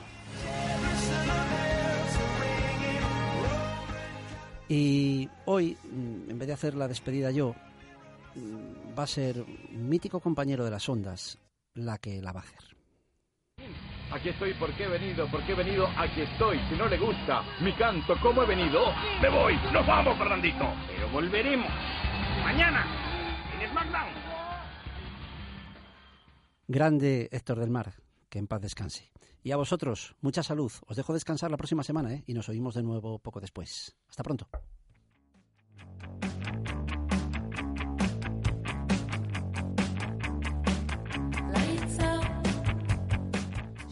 Y hoy, mm, en vez de hacer la despedida yo, mm, va a ser un mítico compañero de las ondas la que la va a hacer. Aquí estoy porque he venido, porque he venido, aquí estoy. Si no le gusta mi canto, ¿cómo he venido? Me voy, nos vamos, Fernandito. Pero volveremos. Mañana, en SmackDown. Grande Héctor del Mar, que en paz descanse. Y a vosotros, mucha salud. Os dejo descansar la próxima semana ¿eh? y nos oímos de nuevo poco después. Hasta pronto.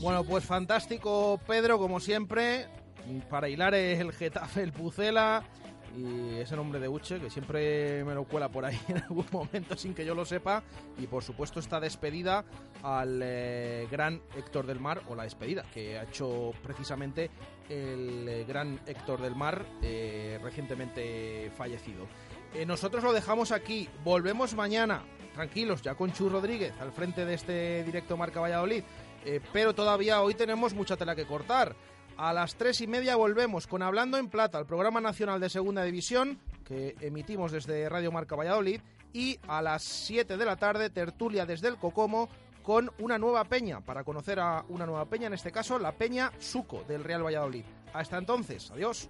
Bueno, pues fantástico, Pedro, como siempre. Para hilar el Getafe, el Pucela. Y ese nombre de Uche, que siempre me lo cuela por ahí <laughs> en algún momento sin que yo lo sepa, y por supuesto esta despedida al eh, gran Héctor del Mar, o la despedida que ha hecho precisamente el eh, gran Héctor del Mar, eh, recientemente fallecido. Nosotros lo dejamos aquí, volvemos mañana, tranquilos, ya con Chu Rodríguez al frente de este directo Marca Valladolid, pero todavía hoy tenemos mucha tela que cortar. A las tres y media volvemos con Hablando en Plata, el programa nacional de Segunda División que emitimos desde Radio Marca Valladolid. Y a las 7 de la tarde, tertulia desde el Cocomo con una nueva peña, para conocer a una nueva peña, en este caso la Peña Suco del Real Valladolid. Hasta entonces, adiós.